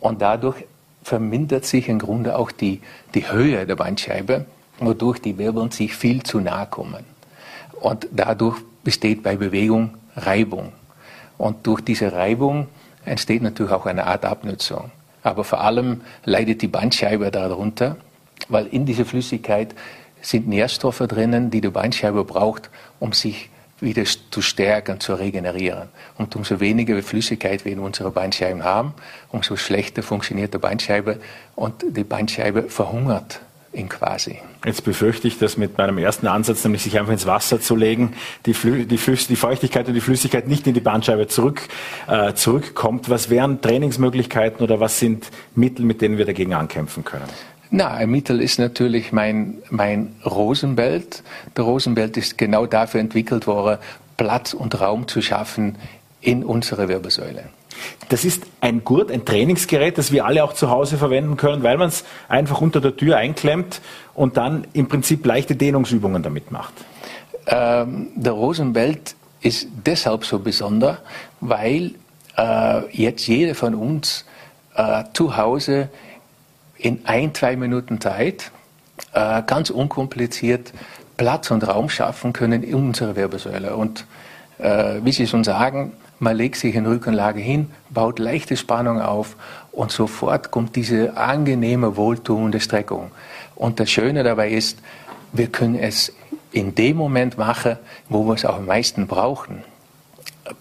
und dadurch vermindert sich im Grunde auch die, die Höhe der Bandscheibe, wodurch die Wirbeln sich viel zu nahe kommen. Und dadurch besteht bei Bewegung Reibung. Und durch diese Reibung entsteht natürlich auch eine Art Abnutzung. Aber vor allem leidet die Bandscheibe darunter, weil in dieser Flüssigkeit sind Nährstoffe drinnen, die die Bandscheibe braucht, um sich wieder zu stärken, zu regenerieren. Und umso weniger Flüssigkeit wir in unserer Bandscheiben haben, umso schlechter funktioniert die Bandscheibe und die Bandscheibe verhungert ihn quasi. Jetzt befürchte ich, dass mit meinem ersten Ansatz, nämlich sich einfach ins Wasser zu legen, die, Flü die, Flüss die Feuchtigkeit und die Flüssigkeit nicht in die Bandscheibe zurück, äh, zurückkommt. Was wären Trainingsmöglichkeiten oder was sind Mittel, mit denen wir dagegen ankämpfen können? Na, ein Mittel ist natürlich mein, mein Rosenbelt. Der Rosenbelt ist genau dafür entwickelt worden, Platz und Raum zu schaffen in unserer Wirbelsäule. Das ist ein Gurt, ein Trainingsgerät, das wir alle auch zu Hause verwenden können, weil man es einfach unter der Tür einklemmt und dann im Prinzip leichte Dehnungsübungen damit macht. Ähm, der Rosenbelt ist deshalb so besonders, weil äh, jetzt jeder von uns äh, zu Hause in ein, zwei Minuten Zeit äh, ganz unkompliziert Platz und Raum schaffen können in unserer Wirbelsäule. Und äh, wie Sie schon sagen, man legt sich in Rückenlage hin, baut leichte Spannung auf und sofort kommt diese angenehme, wohltuende Streckung. Und das Schöne dabei ist, wir können es in dem Moment machen, wo wir es auch am meisten brauchen.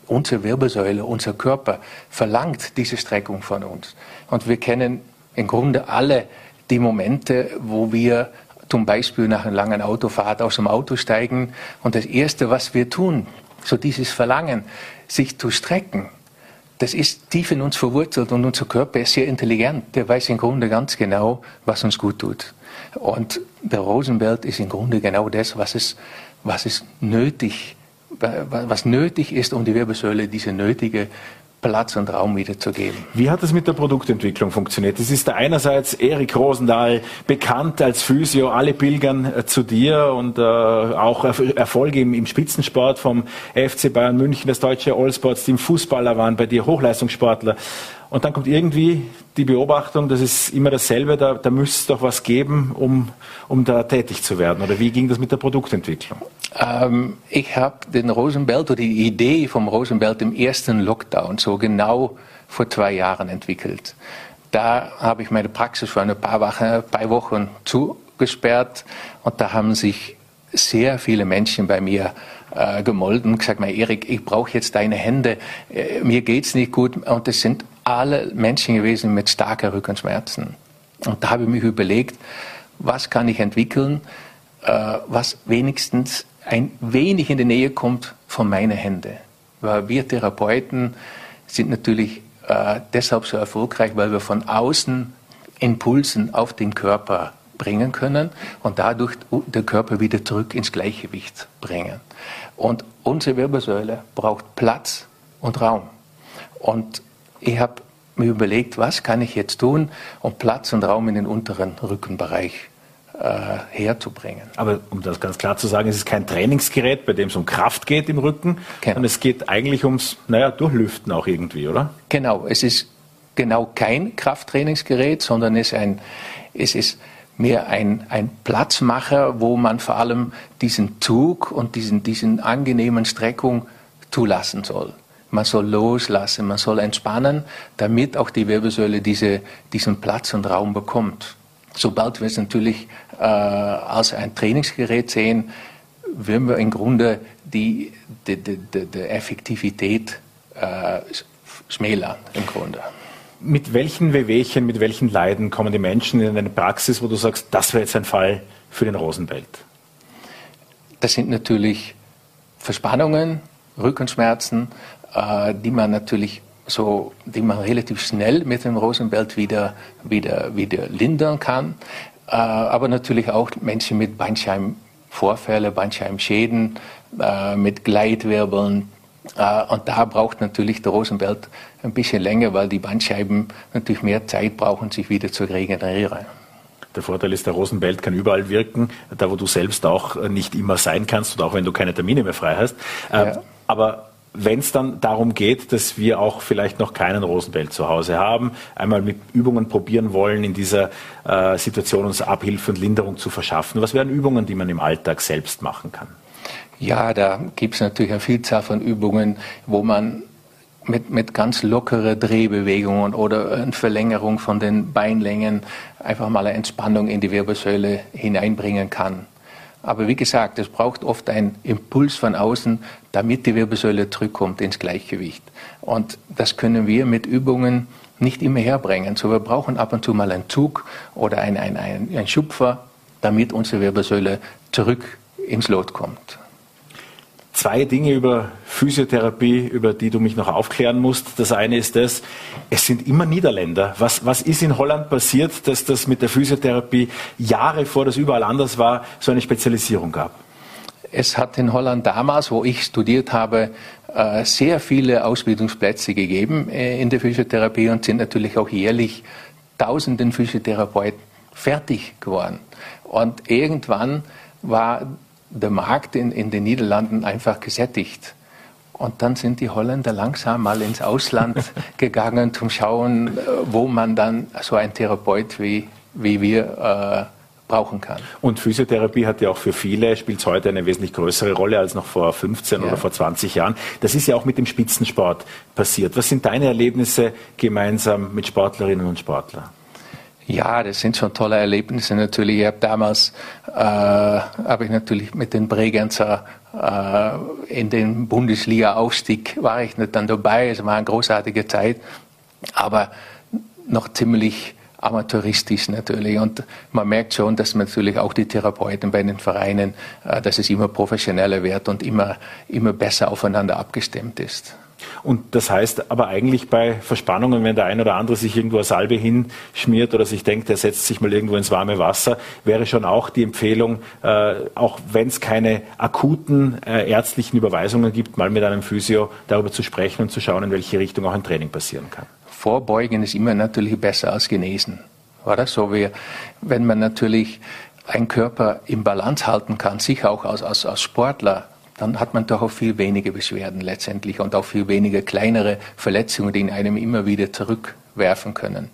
Unsere Wirbelsäule, unser Körper verlangt diese Streckung von uns. Und wir kennen im Grunde alle die Momente, wo wir zum Beispiel nach einer langen Autofahrt aus dem Auto steigen und das Erste, was wir tun, so dieses Verlangen, sich zu strecken, das ist tief in uns verwurzelt und unser Körper ist sehr intelligent. Der weiß im Grunde ganz genau, was uns gut tut. Und der Rosenbelt ist im Grunde genau das, was es, was es nötig, was nötig ist, um die Wirbelsäule diese nötige Platz und Raum wiederzugeben. Wie hat es mit der Produktentwicklung funktioniert? Es ist da einerseits Erik Rosendahl, bekannt als Physio, alle pilgern äh, zu dir und äh, auch Erfolge im, im, Spitzensport vom FC Bayern München, das deutsche Allsports-Team, Fußballer waren bei dir, Hochleistungssportler. Und dann kommt irgendwie die Beobachtung, das ist immer dasselbe, da, da müsste es doch was geben, um, um da tätig zu werden. Oder wie ging das mit der Produktentwicklung? Ähm, ich habe den Rosenbelt oder die Idee vom Rosenbelt im ersten Lockdown so genau vor zwei Jahren entwickelt. Da habe ich meine Praxis für ein paar Wochen, paar Wochen zugesperrt und da haben sich sehr viele Menschen bei mir äh, gemolden gesagt, Erik, ich brauche jetzt deine Hände, äh, mir geht's nicht gut. Und das sind alle Menschen gewesen mit starken Rückenschmerzen. Und da habe ich mich überlegt, was kann ich entwickeln, äh, was wenigstens ein wenig in die Nähe kommt von meinen Händen. Weil wir Therapeuten sind natürlich äh, deshalb so erfolgreich, weil wir von außen Impulsen auf den Körper bringen können und dadurch den Körper wieder zurück ins Gleichgewicht bringen. Und unsere Wirbelsäule braucht Platz und Raum. Und ich habe mir überlegt, was kann ich jetzt tun, um Platz und Raum in den unteren Rückenbereich herzubringen. Aber um das ganz klar zu sagen, es ist kein Trainingsgerät, bei dem es um Kraft geht im Rücken, genau. und es geht eigentlich ums, naja, Durchlüften auch irgendwie, oder? Genau, es ist genau kein Krafttrainingsgerät, sondern es ist, ein, es ist mehr ein, ein Platzmacher, wo man vor allem diesen Zug und diesen, diesen angenehmen Streckung zulassen soll. Man soll loslassen, man soll entspannen, damit auch die Wirbelsäule diese, diesen Platz und Raum bekommt. Sobald wir es natürlich äh, als ein Trainingsgerät sehen, werden wir im Grunde die, die, die, die Effektivität äh, schmälern im Grunde. Mit welchen Wehwehchen, mit welchen Leiden kommen die Menschen in eine Praxis, wo du sagst, das wäre jetzt ein Fall für den Rosenbelt? Das sind natürlich Verspannungen, Rückenschmerzen, äh, die man natürlich so, die man relativ schnell mit dem Rosenbelt wieder, wieder, wieder lindern kann. Äh, aber natürlich auch Menschen mit Bandscheibenvorfälle, Bandscheibenschäden, äh, mit Gleitwirbeln. Äh, und da braucht natürlich der Rosenbelt ein bisschen länger, weil die Bandscheiben natürlich mehr Zeit brauchen, sich wieder zu regenerieren. Der Vorteil ist, der Rosenbelt kann überall wirken, da wo du selbst auch nicht immer sein kannst und auch wenn du keine Termine mehr frei hast. Ja. Aber wenn es dann darum geht, dass wir auch vielleicht noch keinen Rosenbelt zu Hause haben, einmal mit Übungen probieren wollen, in dieser äh, Situation uns Abhilfe und Linderung zu verschaffen. Was wären Übungen, die man im Alltag selbst machen kann? Ja, da gibt es natürlich eine Vielzahl von Übungen, wo man mit, mit ganz lockeren Drehbewegungen oder eine Verlängerung von den Beinlängen einfach mal eine Entspannung in die Wirbelsäule hineinbringen kann. Aber wie gesagt, es braucht oft einen Impuls von außen, damit die Wirbelsäule zurückkommt ins Gleichgewicht. Und das können wir mit Übungen nicht immer herbringen. So wir brauchen ab und zu mal einen Zug oder einen ein, ein Schupfer, damit unsere Wirbelsäule zurück ins Lot kommt zwei Dinge über Physiotherapie, über die du mich noch aufklären musst. Das eine ist das, es sind immer Niederländer. Was, was ist in Holland passiert, dass das mit der Physiotherapie Jahre vor das überall anders war, so eine Spezialisierung gab? Es hat in Holland damals, wo ich studiert habe, äh, sehr viele Ausbildungsplätze gegeben äh, in der Physiotherapie und sind natürlich auch jährlich tausenden Physiotherapeuten fertig geworden. Und irgendwann war der Markt in, in den Niederlanden einfach gesättigt. Und dann sind die Holländer langsam mal ins Ausland gegangen, zum Schauen, äh, wo man dann so einen Therapeut wie, wie wir äh, brauchen kann. Und Physiotherapie hat ja auch für viele, spielt heute eine wesentlich größere Rolle als noch vor 15 ja. oder vor 20 Jahren. Das ist ja auch mit dem Spitzensport passiert. Was sind deine Erlebnisse gemeinsam mit Sportlerinnen und Sportlern? Ja, das sind schon tolle Erlebnisse natürlich. Ich habe damals äh, habe ich natürlich mit den Bregenzer äh, in den Bundesliga-Aufstieg war ich nicht dann dabei. Es war eine großartige Zeit, aber noch ziemlich amateuristisch natürlich. Und man merkt schon, dass natürlich auch die Therapeuten bei den Vereinen, äh, dass es immer professioneller wird und immer, immer besser aufeinander abgestimmt ist. Und das heißt aber eigentlich bei Verspannungen, wenn der ein oder andere sich irgendwo eine Salbe hinschmiert oder sich denkt, er setzt sich mal irgendwo ins warme Wasser, wäre schon auch die Empfehlung, äh, auch wenn es keine akuten äh, ärztlichen Überweisungen gibt, mal mit einem Physio darüber zu sprechen und zu schauen, in welche Richtung auch ein Training passieren kann. Vorbeugen ist immer natürlich besser als genesen. Oder? So wie, wenn man natürlich einen Körper im Balance halten kann, sicher auch als, als, als Sportler, dann hat man doch auch viel weniger Beschwerden letztendlich und auch viel weniger kleinere Verletzungen, die in einem immer wieder zurückwerfen können.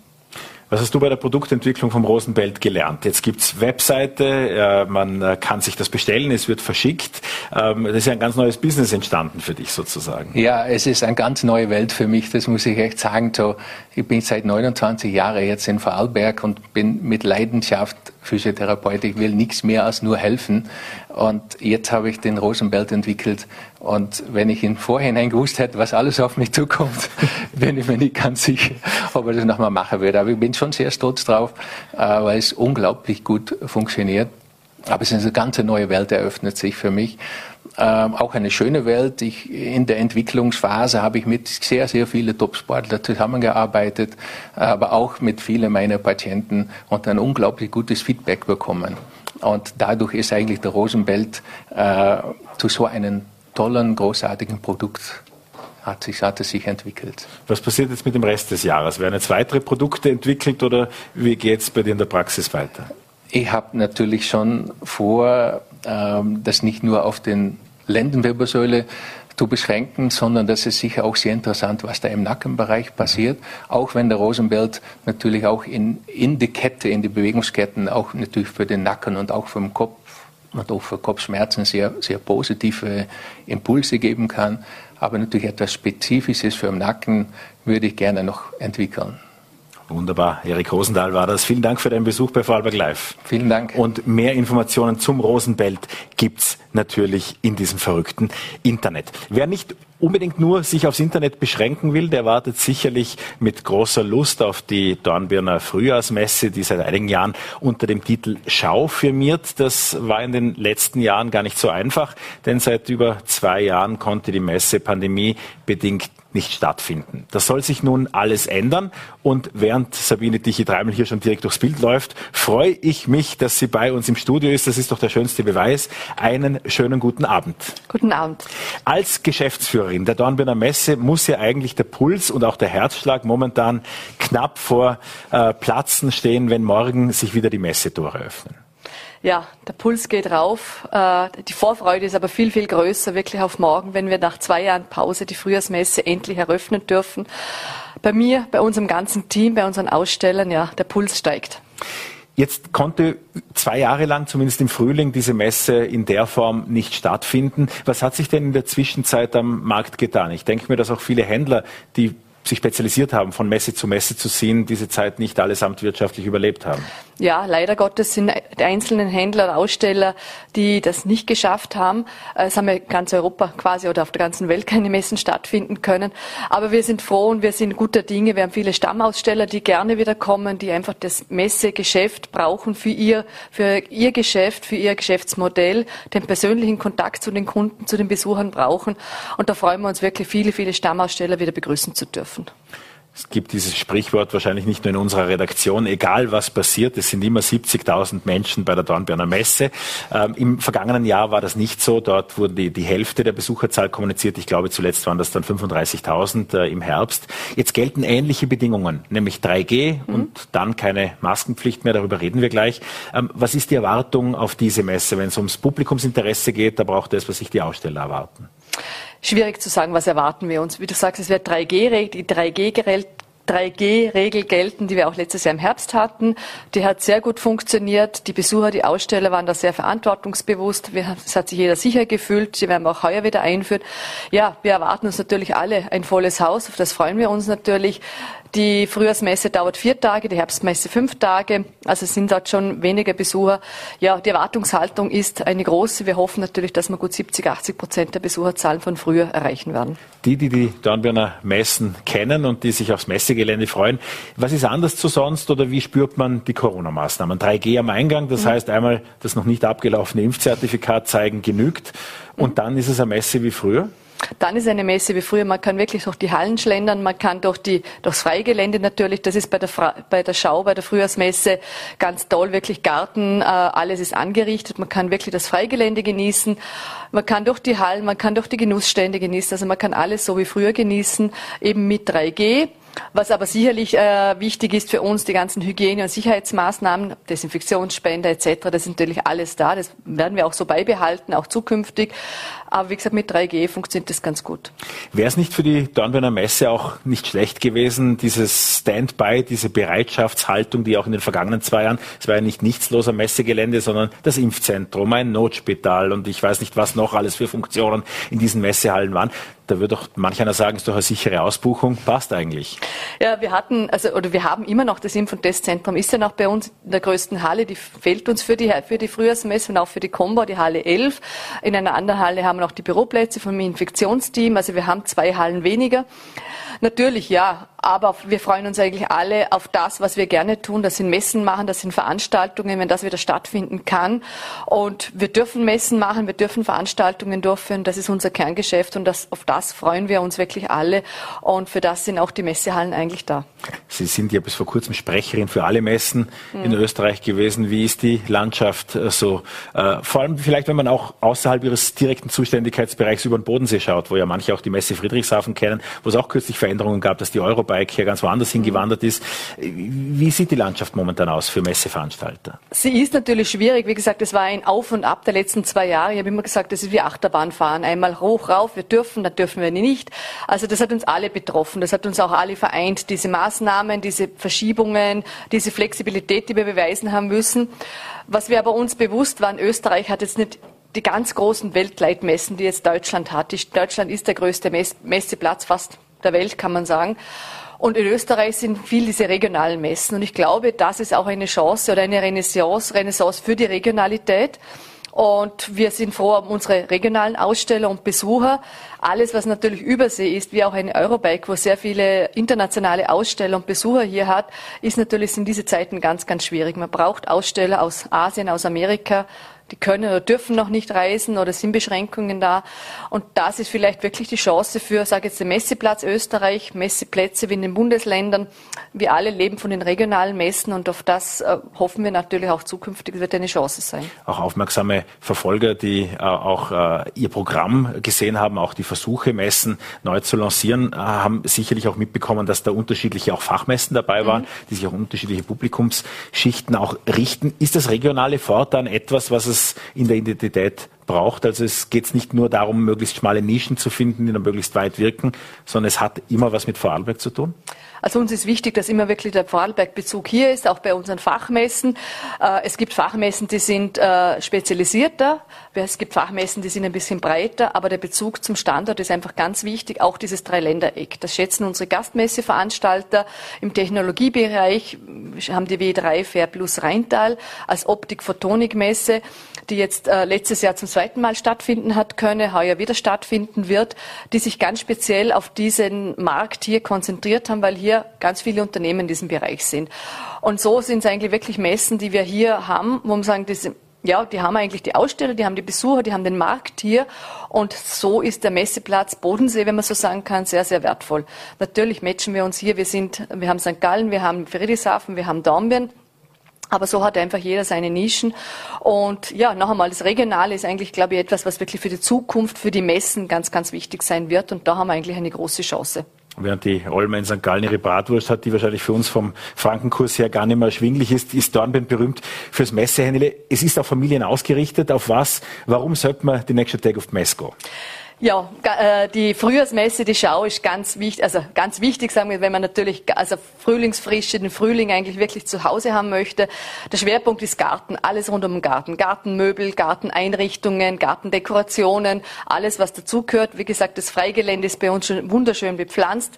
Was hast du bei der Produktentwicklung vom Rosenbelt gelernt? Jetzt gibt's Webseite, äh, man äh, kann sich das bestellen, es wird verschickt. Ähm, das ist ja ein ganz neues Business entstanden für dich sozusagen. Ja, es ist eine ganz neue Welt für mich, das muss ich echt sagen. So, ich bin seit 29 Jahren jetzt in Vorarlberg und bin mit Leidenschaft Physiotherapeut. Ich will nichts mehr als nur helfen. Und jetzt habe ich den Rosenbelt entwickelt. Und wenn ich im Vorhinein gewusst hätte, was alles auf mich zukommt, bin ich mir nicht ganz sicher, ob ich das nochmal machen würde. Aber ich bin schon sehr stolz drauf, äh, weil es unglaublich gut funktioniert. Aber es ist eine ganz neue Welt eröffnet sich für mich. Ähm, auch eine schöne Welt. Ich, in der Entwicklungsphase habe ich mit sehr, sehr vielen Topsportlern zusammengearbeitet, aber auch mit vielen meiner Patienten und ein unglaublich gutes Feedback bekommen. Und dadurch ist eigentlich der Rosenbelt äh, zu so einem tollen, großartigen Produkt hat sich, hat es sich entwickelt. Was passiert jetzt mit dem Rest des Jahres? Werden jetzt weitere Produkte entwickelt oder wie geht es bei dir in der Praxis weiter? Ich habe natürlich schon vor, ähm, das nicht nur auf den Lendenwirbelsäule zu beschränken, sondern das ist sicher auch sehr interessant, was da im Nackenbereich passiert, auch wenn der Rosenbelt natürlich auch in, in die Kette, in die Bewegungsketten, auch natürlich für den Nacken und auch für den Kopf und auch für Kopfschmerzen sehr, sehr positive Impulse geben kann. Aber natürlich etwas Spezifisches für den Nacken würde ich gerne noch entwickeln. Wunderbar. Erik Rosendahl war das. Vielen Dank für deinen Besuch bei Vorarlberg Live. Vielen Dank. Und mehr Informationen zum Rosenbelt gibt's natürlich in diesem verrückten Internet. Wer nicht unbedingt nur sich aufs Internet beschränken will, der wartet sicherlich mit großer Lust auf die Dornbirner Frühjahrsmesse, die seit einigen Jahren unter dem Titel Schau firmiert. Das war in den letzten Jahren gar nicht so einfach, denn seit über zwei Jahren konnte die Messe pandemiebedingt nicht stattfinden. Das soll sich nun alles ändern und während Sabine Tichy-Treimel hier schon direkt durchs Bild läuft, freue ich mich, dass sie bei uns im Studio ist. Das ist doch der schönste Beweis. Einen schönen guten Abend. Guten Abend. Als Geschäftsführerin der Dornbirner Messe muss ja eigentlich der Puls und auch der Herzschlag momentan knapp vor äh, Platzen stehen, wenn morgen sich wieder die Messetore öffnen. Ja, der Puls geht rauf. Äh, die Vorfreude ist aber viel, viel größer, wirklich auf morgen, wenn wir nach zwei Jahren Pause die Frühjahrsmesse endlich eröffnen dürfen. Bei mir, bei unserem ganzen Team, bei unseren Ausstellern, ja, der Puls steigt. Jetzt konnte zwei Jahre lang, zumindest im Frühling, diese Messe in der Form nicht stattfinden. Was hat sich denn in der Zwischenzeit am Markt getan? Ich denke mir, dass auch viele Händler, die sich spezialisiert haben, von Messe zu Messe zu ziehen, diese Zeit nicht allesamt wirtschaftlich überlebt haben. Ja, leider Gottes sind die einzelnen Händler, Aussteller, die das nicht geschafft haben. Es haben ja ganz Europa quasi oder auf der ganzen Welt keine Messen stattfinden können. Aber wir sind froh und wir sind guter Dinge. Wir haben viele Stammaussteller, die gerne wieder kommen, die einfach das Messegeschäft brauchen für ihr, für ihr Geschäft, für ihr Geschäftsmodell, den persönlichen Kontakt zu den Kunden, zu den Besuchern brauchen. Und da freuen wir uns wirklich, viele, viele Stammaussteller wieder begrüßen zu dürfen. Es gibt dieses Sprichwort wahrscheinlich nicht nur in unserer Redaktion, egal was passiert, es sind immer 70.000 Menschen bei der Dornbirner Messe. Ähm, Im vergangenen Jahr war das nicht so. Dort wurde die, die Hälfte der Besucherzahl kommuniziert. Ich glaube, zuletzt waren das dann 35.000 äh, im Herbst. Jetzt gelten ähnliche Bedingungen, nämlich 3G mhm. und dann keine Maskenpflicht mehr. Darüber reden wir gleich. Ähm, was ist die Erwartung auf diese Messe, wenn es ums Publikumsinteresse geht? Da braucht es, was sich die Aussteller erwarten. Schwierig zu sagen, was erwarten wir uns. Wie du sagst, es wird 3G, die 3G 3G-Regel gelten, die wir auch letztes Jahr im Herbst hatten. Die hat sehr gut funktioniert. Die Besucher, die Aussteller waren da sehr verantwortungsbewusst. Es hat sich jeder sicher gefühlt. Sie werden wir auch heuer wieder einführen. Ja, wir erwarten uns natürlich alle ein volles Haus. Auf das freuen wir uns natürlich. Die Frühjahrsmesse dauert vier Tage, die Herbstmesse fünf Tage. Also sind dort schon weniger Besucher. Ja, die Erwartungshaltung ist eine große. Wir hoffen natürlich, dass wir gut 70, 80 Prozent der Besucherzahlen von früher erreichen werden. Die, die die Dornbirner Messen kennen und die sich aufs Messegelände freuen, was ist anders zu sonst oder wie spürt man die Corona-Maßnahmen? 3G am Eingang, das mhm. heißt einmal das noch nicht abgelaufene Impfzertifikat zeigen genügt und mhm. dann ist es eine Messe wie früher? Dann ist eine Messe wie früher. Man kann wirklich durch die Hallen schlendern, man kann durch die, durchs Freigelände natürlich. Das ist bei der, bei der Schau, bei der Frühjahrsmesse ganz toll. Wirklich Garten, äh, alles ist angerichtet. Man kann wirklich das Freigelände genießen. Man kann durch die Hallen, man kann durch die Genussstände genießen. Also man kann alles so wie früher genießen, eben mit 3G. Was aber sicherlich äh, wichtig ist für uns, die ganzen Hygiene- und Sicherheitsmaßnahmen, Desinfektionsspender etc., das ist natürlich alles da. Das werden wir auch so beibehalten, auch zukünftig. Aber wie gesagt, mit 3G funktioniert das ganz gut. Wäre es nicht für die Dornbirner Messe auch nicht schlecht gewesen, dieses Standby, diese Bereitschaftshaltung, die auch in den vergangenen zwei Jahren, es war ja nicht nichtsloser Messegelände, sondern das Impfzentrum, ein Notspital und ich weiß nicht, was noch alles für Funktionen in diesen Messehallen waren. Da würde doch manch einer sagen, ist doch eine sichere Ausbuchung, passt eigentlich. Ja, wir hatten, also, oder wir haben immer noch das Impf- und Testzentrum, ist ja noch bei uns in der größten Halle, die fehlt uns für die, für die Frühjahrsmesse und auch für die Combo, die Halle 11. In einer anderen Halle haben wir noch die Büroplätze vom Infektionsteam, also wir haben zwei Hallen weniger. Natürlich, ja. Aber wir freuen uns eigentlich alle auf das, was wir gerne tun. Das sind Messen machen, das sind Veranstaltungen, wenn das wieder stattfinden kann. Und wir dürfen Messen machen, wir dürfen Veranstaltungen durchführen. Das ist unser Kerngeschäft und das, auf das freuen wir uns wirklich alle. Und für das sind auch die Messehallen eigentlich da. Sie sind ja bis vor kurzem Sprecherin für alle Messen mhm. in Österreich gewesen. Wie ist die Landschaft äh, so? Äh, vor allem vielleicht, wenn man auch außerhalb Ihres direkten Zuständigkeitsbereichs über den Bodensee schaut, wo ja manche auch die Messe Friedrichshafen kennen, wo es auch kürzlich Veränderungen gab, dass die Eurobike hier ganz woanders hingewandert ist. Wie sieht die Landschaft momentan aus für Messeveranstalter? Sie ist natürlich schwierig. Wie gesagt, es war ein Auf und Ab der letzten zwei Jahre. Ich habe immer gesagt, das ist wie Achterbahnfahren. Einmal hoch, rauf, wir dürfen, dann dürfen wir nicht. Also das hat uns alle betroffen. Das hat uns auch alle vereint. Diese Maßnahmen, diese Verschiebungen, diese Flexibilität, die wir beweisen haben müssen. Was wir aber uns bewusst waren, Österreich hat jetzt nicht die ganz großen Weltleitmessen, die jetzt Deutschland hat. Deutschland ist der größte Messeplatz fast der Welt, kann man sagen. Und in Österreich sind viel diese regionalen Messen. Und ich glaube, das ist auch eine Chance oder eine Renaissance, Renaissance für die Regionalität. Und wir sind froh um unsere regionalen Aussteller und Besucher. Alles, was natürlich Übersee ist, wie auch eine Eurobike, wo sehr viele internationale Aussteller und Besucher hier hat, ist natürlich in diese Zeiten ganz, ganz schwierig. Man braucht Aussteller aus Asien, aus Amerika, die können oder dürfen noch nicht reisen oder sind Beschränkungen da. Und das ist vielleicht wirklich die Chance für, sage jetzt, den Messeplatz Österreich, Messeplätze wie in den Bundesländern. Wir alle leben von den regionalen Messen und auf das äh, hoffen wir natürlich auch zukünftig wird eine Chance sein. Auch aufmerksame Verfolger, die äh, auch äh, Ihr Programm gesehen haben, auch die Versuche, Messen neu zu lancieren, äh, haben sicherlich auch mitbekommen, dass da unterschiedliche auch Fachmessen dabei waren, mhm. die sich auch unterschiedliche Publikumsschichten auch richten. Ist das regionale Fortan etwas, was es es in der Identität braucht. Also es geht nicht nur darum, möglichst schmale Nischen zu finden, die dann möglichst weit wirken, sondern es hat immer was mit Vorarlberg zu tun. Also uns ist wichtig, dass immer wirklich der Vorarlberg-Bezug hier ist, auch bei unseren Fachmessen. Äh, es gibt Fachmessen, die sind äh, spezialisierter, es gibt Fachmessen, die sind ein bisschen breiter, aber der Bezug zum Standort ist einfach ganz wichtig, auch dieses Dreiländereck. Das schätzen unsere Gastmesseveranstalter im Technologiebereich, haben die W3 Fair Plus Rheintal als Optik-Photonik-Messe, die jetzt äh, letztes Jahr zum zweiten Mal stattfinden hat können, heuer wieder stattfinden wird, die sich ganz speziell auf diesen Markt hier konzentriert haben, weil hier ganz viele Unternehmen in diesem Bereich sind. Und so sind es eigentlich wirklich Messen, die wir hier haben, wo man sagen, diese, ja, die haben eigentlich die Aussteller, die haben die Besucher, die haben den Markt hier. Und so ist der Messeplatz Bodensee, wenn man so sagen kann, sehr, sehr wertvoll. Natürlich matchen wir uns hier. Wir sind, wir haben St. Gallen, wir haben Friedrichshafen, wir haben Dornbirn. Aber so hat einfach jeder seine Nischen. Und ja, noch einmal, das Regionale ist eigentlich, glaube ich, etwas, was wirklich für die Zukunft, für die Messen ganz, ganz wichtig sein wird. Und da haben wir eigentlich eine große Chance. Während die Olma in St. Gallen ihre Bratwurst hat, die wahrscheinlich für uns vom Frankenkurs her gar nicht mehr erschwinglich ist, ist Dornbirn berühmt fürs Messehändle. Es ist auf Familien ausgerichtet. Auf was? Warum sollte man die nächste Tag auf die Messe gehen? Ja, äh, die Frühjahrsmesse, die Schau ist ganz wichtig, also ganz wichtig, sagen wir, wenn man natürlich also Frühlingsfrische, den Frühling eigentlich wirklich zu Hause haben möchte. Der Schwerpunkt ist Garten, alles rund um den Garten. Gartenmöbel, Garteneinrichtungen, Gartendekorationen, alles was dazugehört. Wie gesagt, das Freigelände ist bei uns schon wunderschön bepflanzt.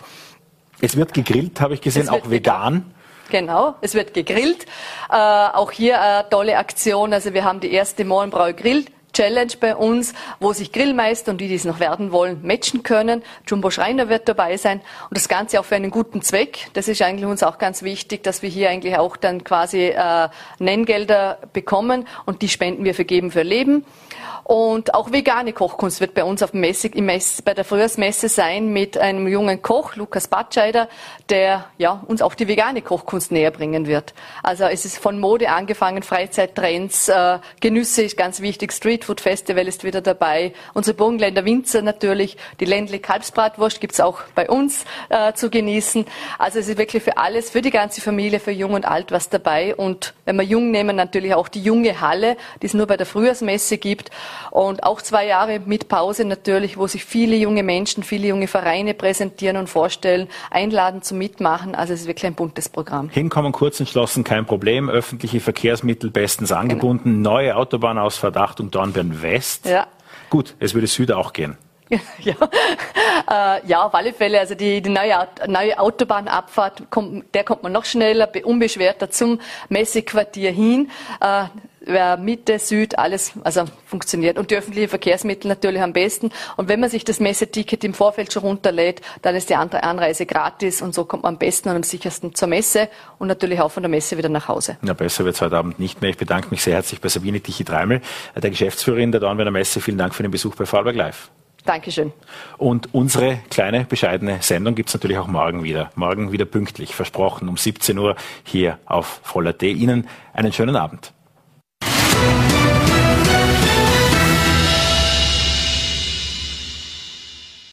Es wird gegrillt, habe ich gesehen, auch vegan. Genau, es wird gegrillt. Äh, auch hier eine tolle Aktion. Also wir haben die erste Mohrenbrau Grill Challenge bei uns, wo sich Grillmeister und die, die es noch werden wollen, matchen können. Jumbo Schreiner wird dabei sein und das Ganze auch für einen guten Zweck. Das ist eigentlich uns auch ganz wichtig, dass wir hier eigentlich auch dann quasi äh, Nenngelder bekommen und die spenden wir für Geben für Leben. Und auch vegane Kochkunst wird bei uns auf Messe, Messe, bei der Frühjahrsmesse sein mit einem jungen Koch, Lukas Batscheider, der ja, uns auch die vegane Kochkunst näher bringen wird. Also es ist von Mode angefangen, Freizeittrends, äh, Genüsse ist ganz wichtig, Streetfood Festival ist wieder dabei, unsere Burgenländer Winzer natürlich, die Ländle Kalbsbratwurst gibt's auch bei uns äh, zu genießen. Also es ist wirklich für alles, für die ganze Familie, für Jung und Alt was dabei. Und wenn wir jung nehmen, natürlich auch die junge Halle, die es nur bei der Frühjahrsmesse gibt. Und auch zwei Jahre mit Pause natürlich, wo sich viele junge Menschen, viele junge Vereine präsentieren und vorstellen, einladen zum Mitmachen. Also es ist wirklich ein buntes Programm. Hinkommen kurz entschlossen, kein Problem. Öffentliche Verkehrsmittel bestens angebunden. Genau. Neue Autobahn aus Verdacht und Dornbirn West. Ja. Gut, es würde Süd auch gehen. Ja, äh, ja, auf alle Fälle. Also die, die neue, neue Autobahnabfahrt, kommt, der kommt man noch schneller, unbeschwerter zum Messequartier hin. Äh, Mitte, Süd, alles also funktioniert. Und die öffentlichen Verkehrsmittel natürlich am besten. Und wenn man sich das Messeticket im Vorfeld schon runterlädt, dann ist die Anreise gratis und so kommt man am besten und am sichersten zur Messe und natürlich auch von der Messe wieder nach Hause. Ja, besser wird es heute Abend nicht mehr. Ich bedanke mich sehr herzlich bei Sabine Tichy-Dreimel, der Geschäftsführerin der Dornbirner Messe. Vielen Dank für den Besuch bei Vorarlberg Live. Dankeschön. Und unsere kleine, bescheidene Sendung gibt es natürlich auch morgen wieder. Morgen wieder pünktlich, versprochen, um 17 Uhr hier auf Voller Ihnen einen schönen Abend.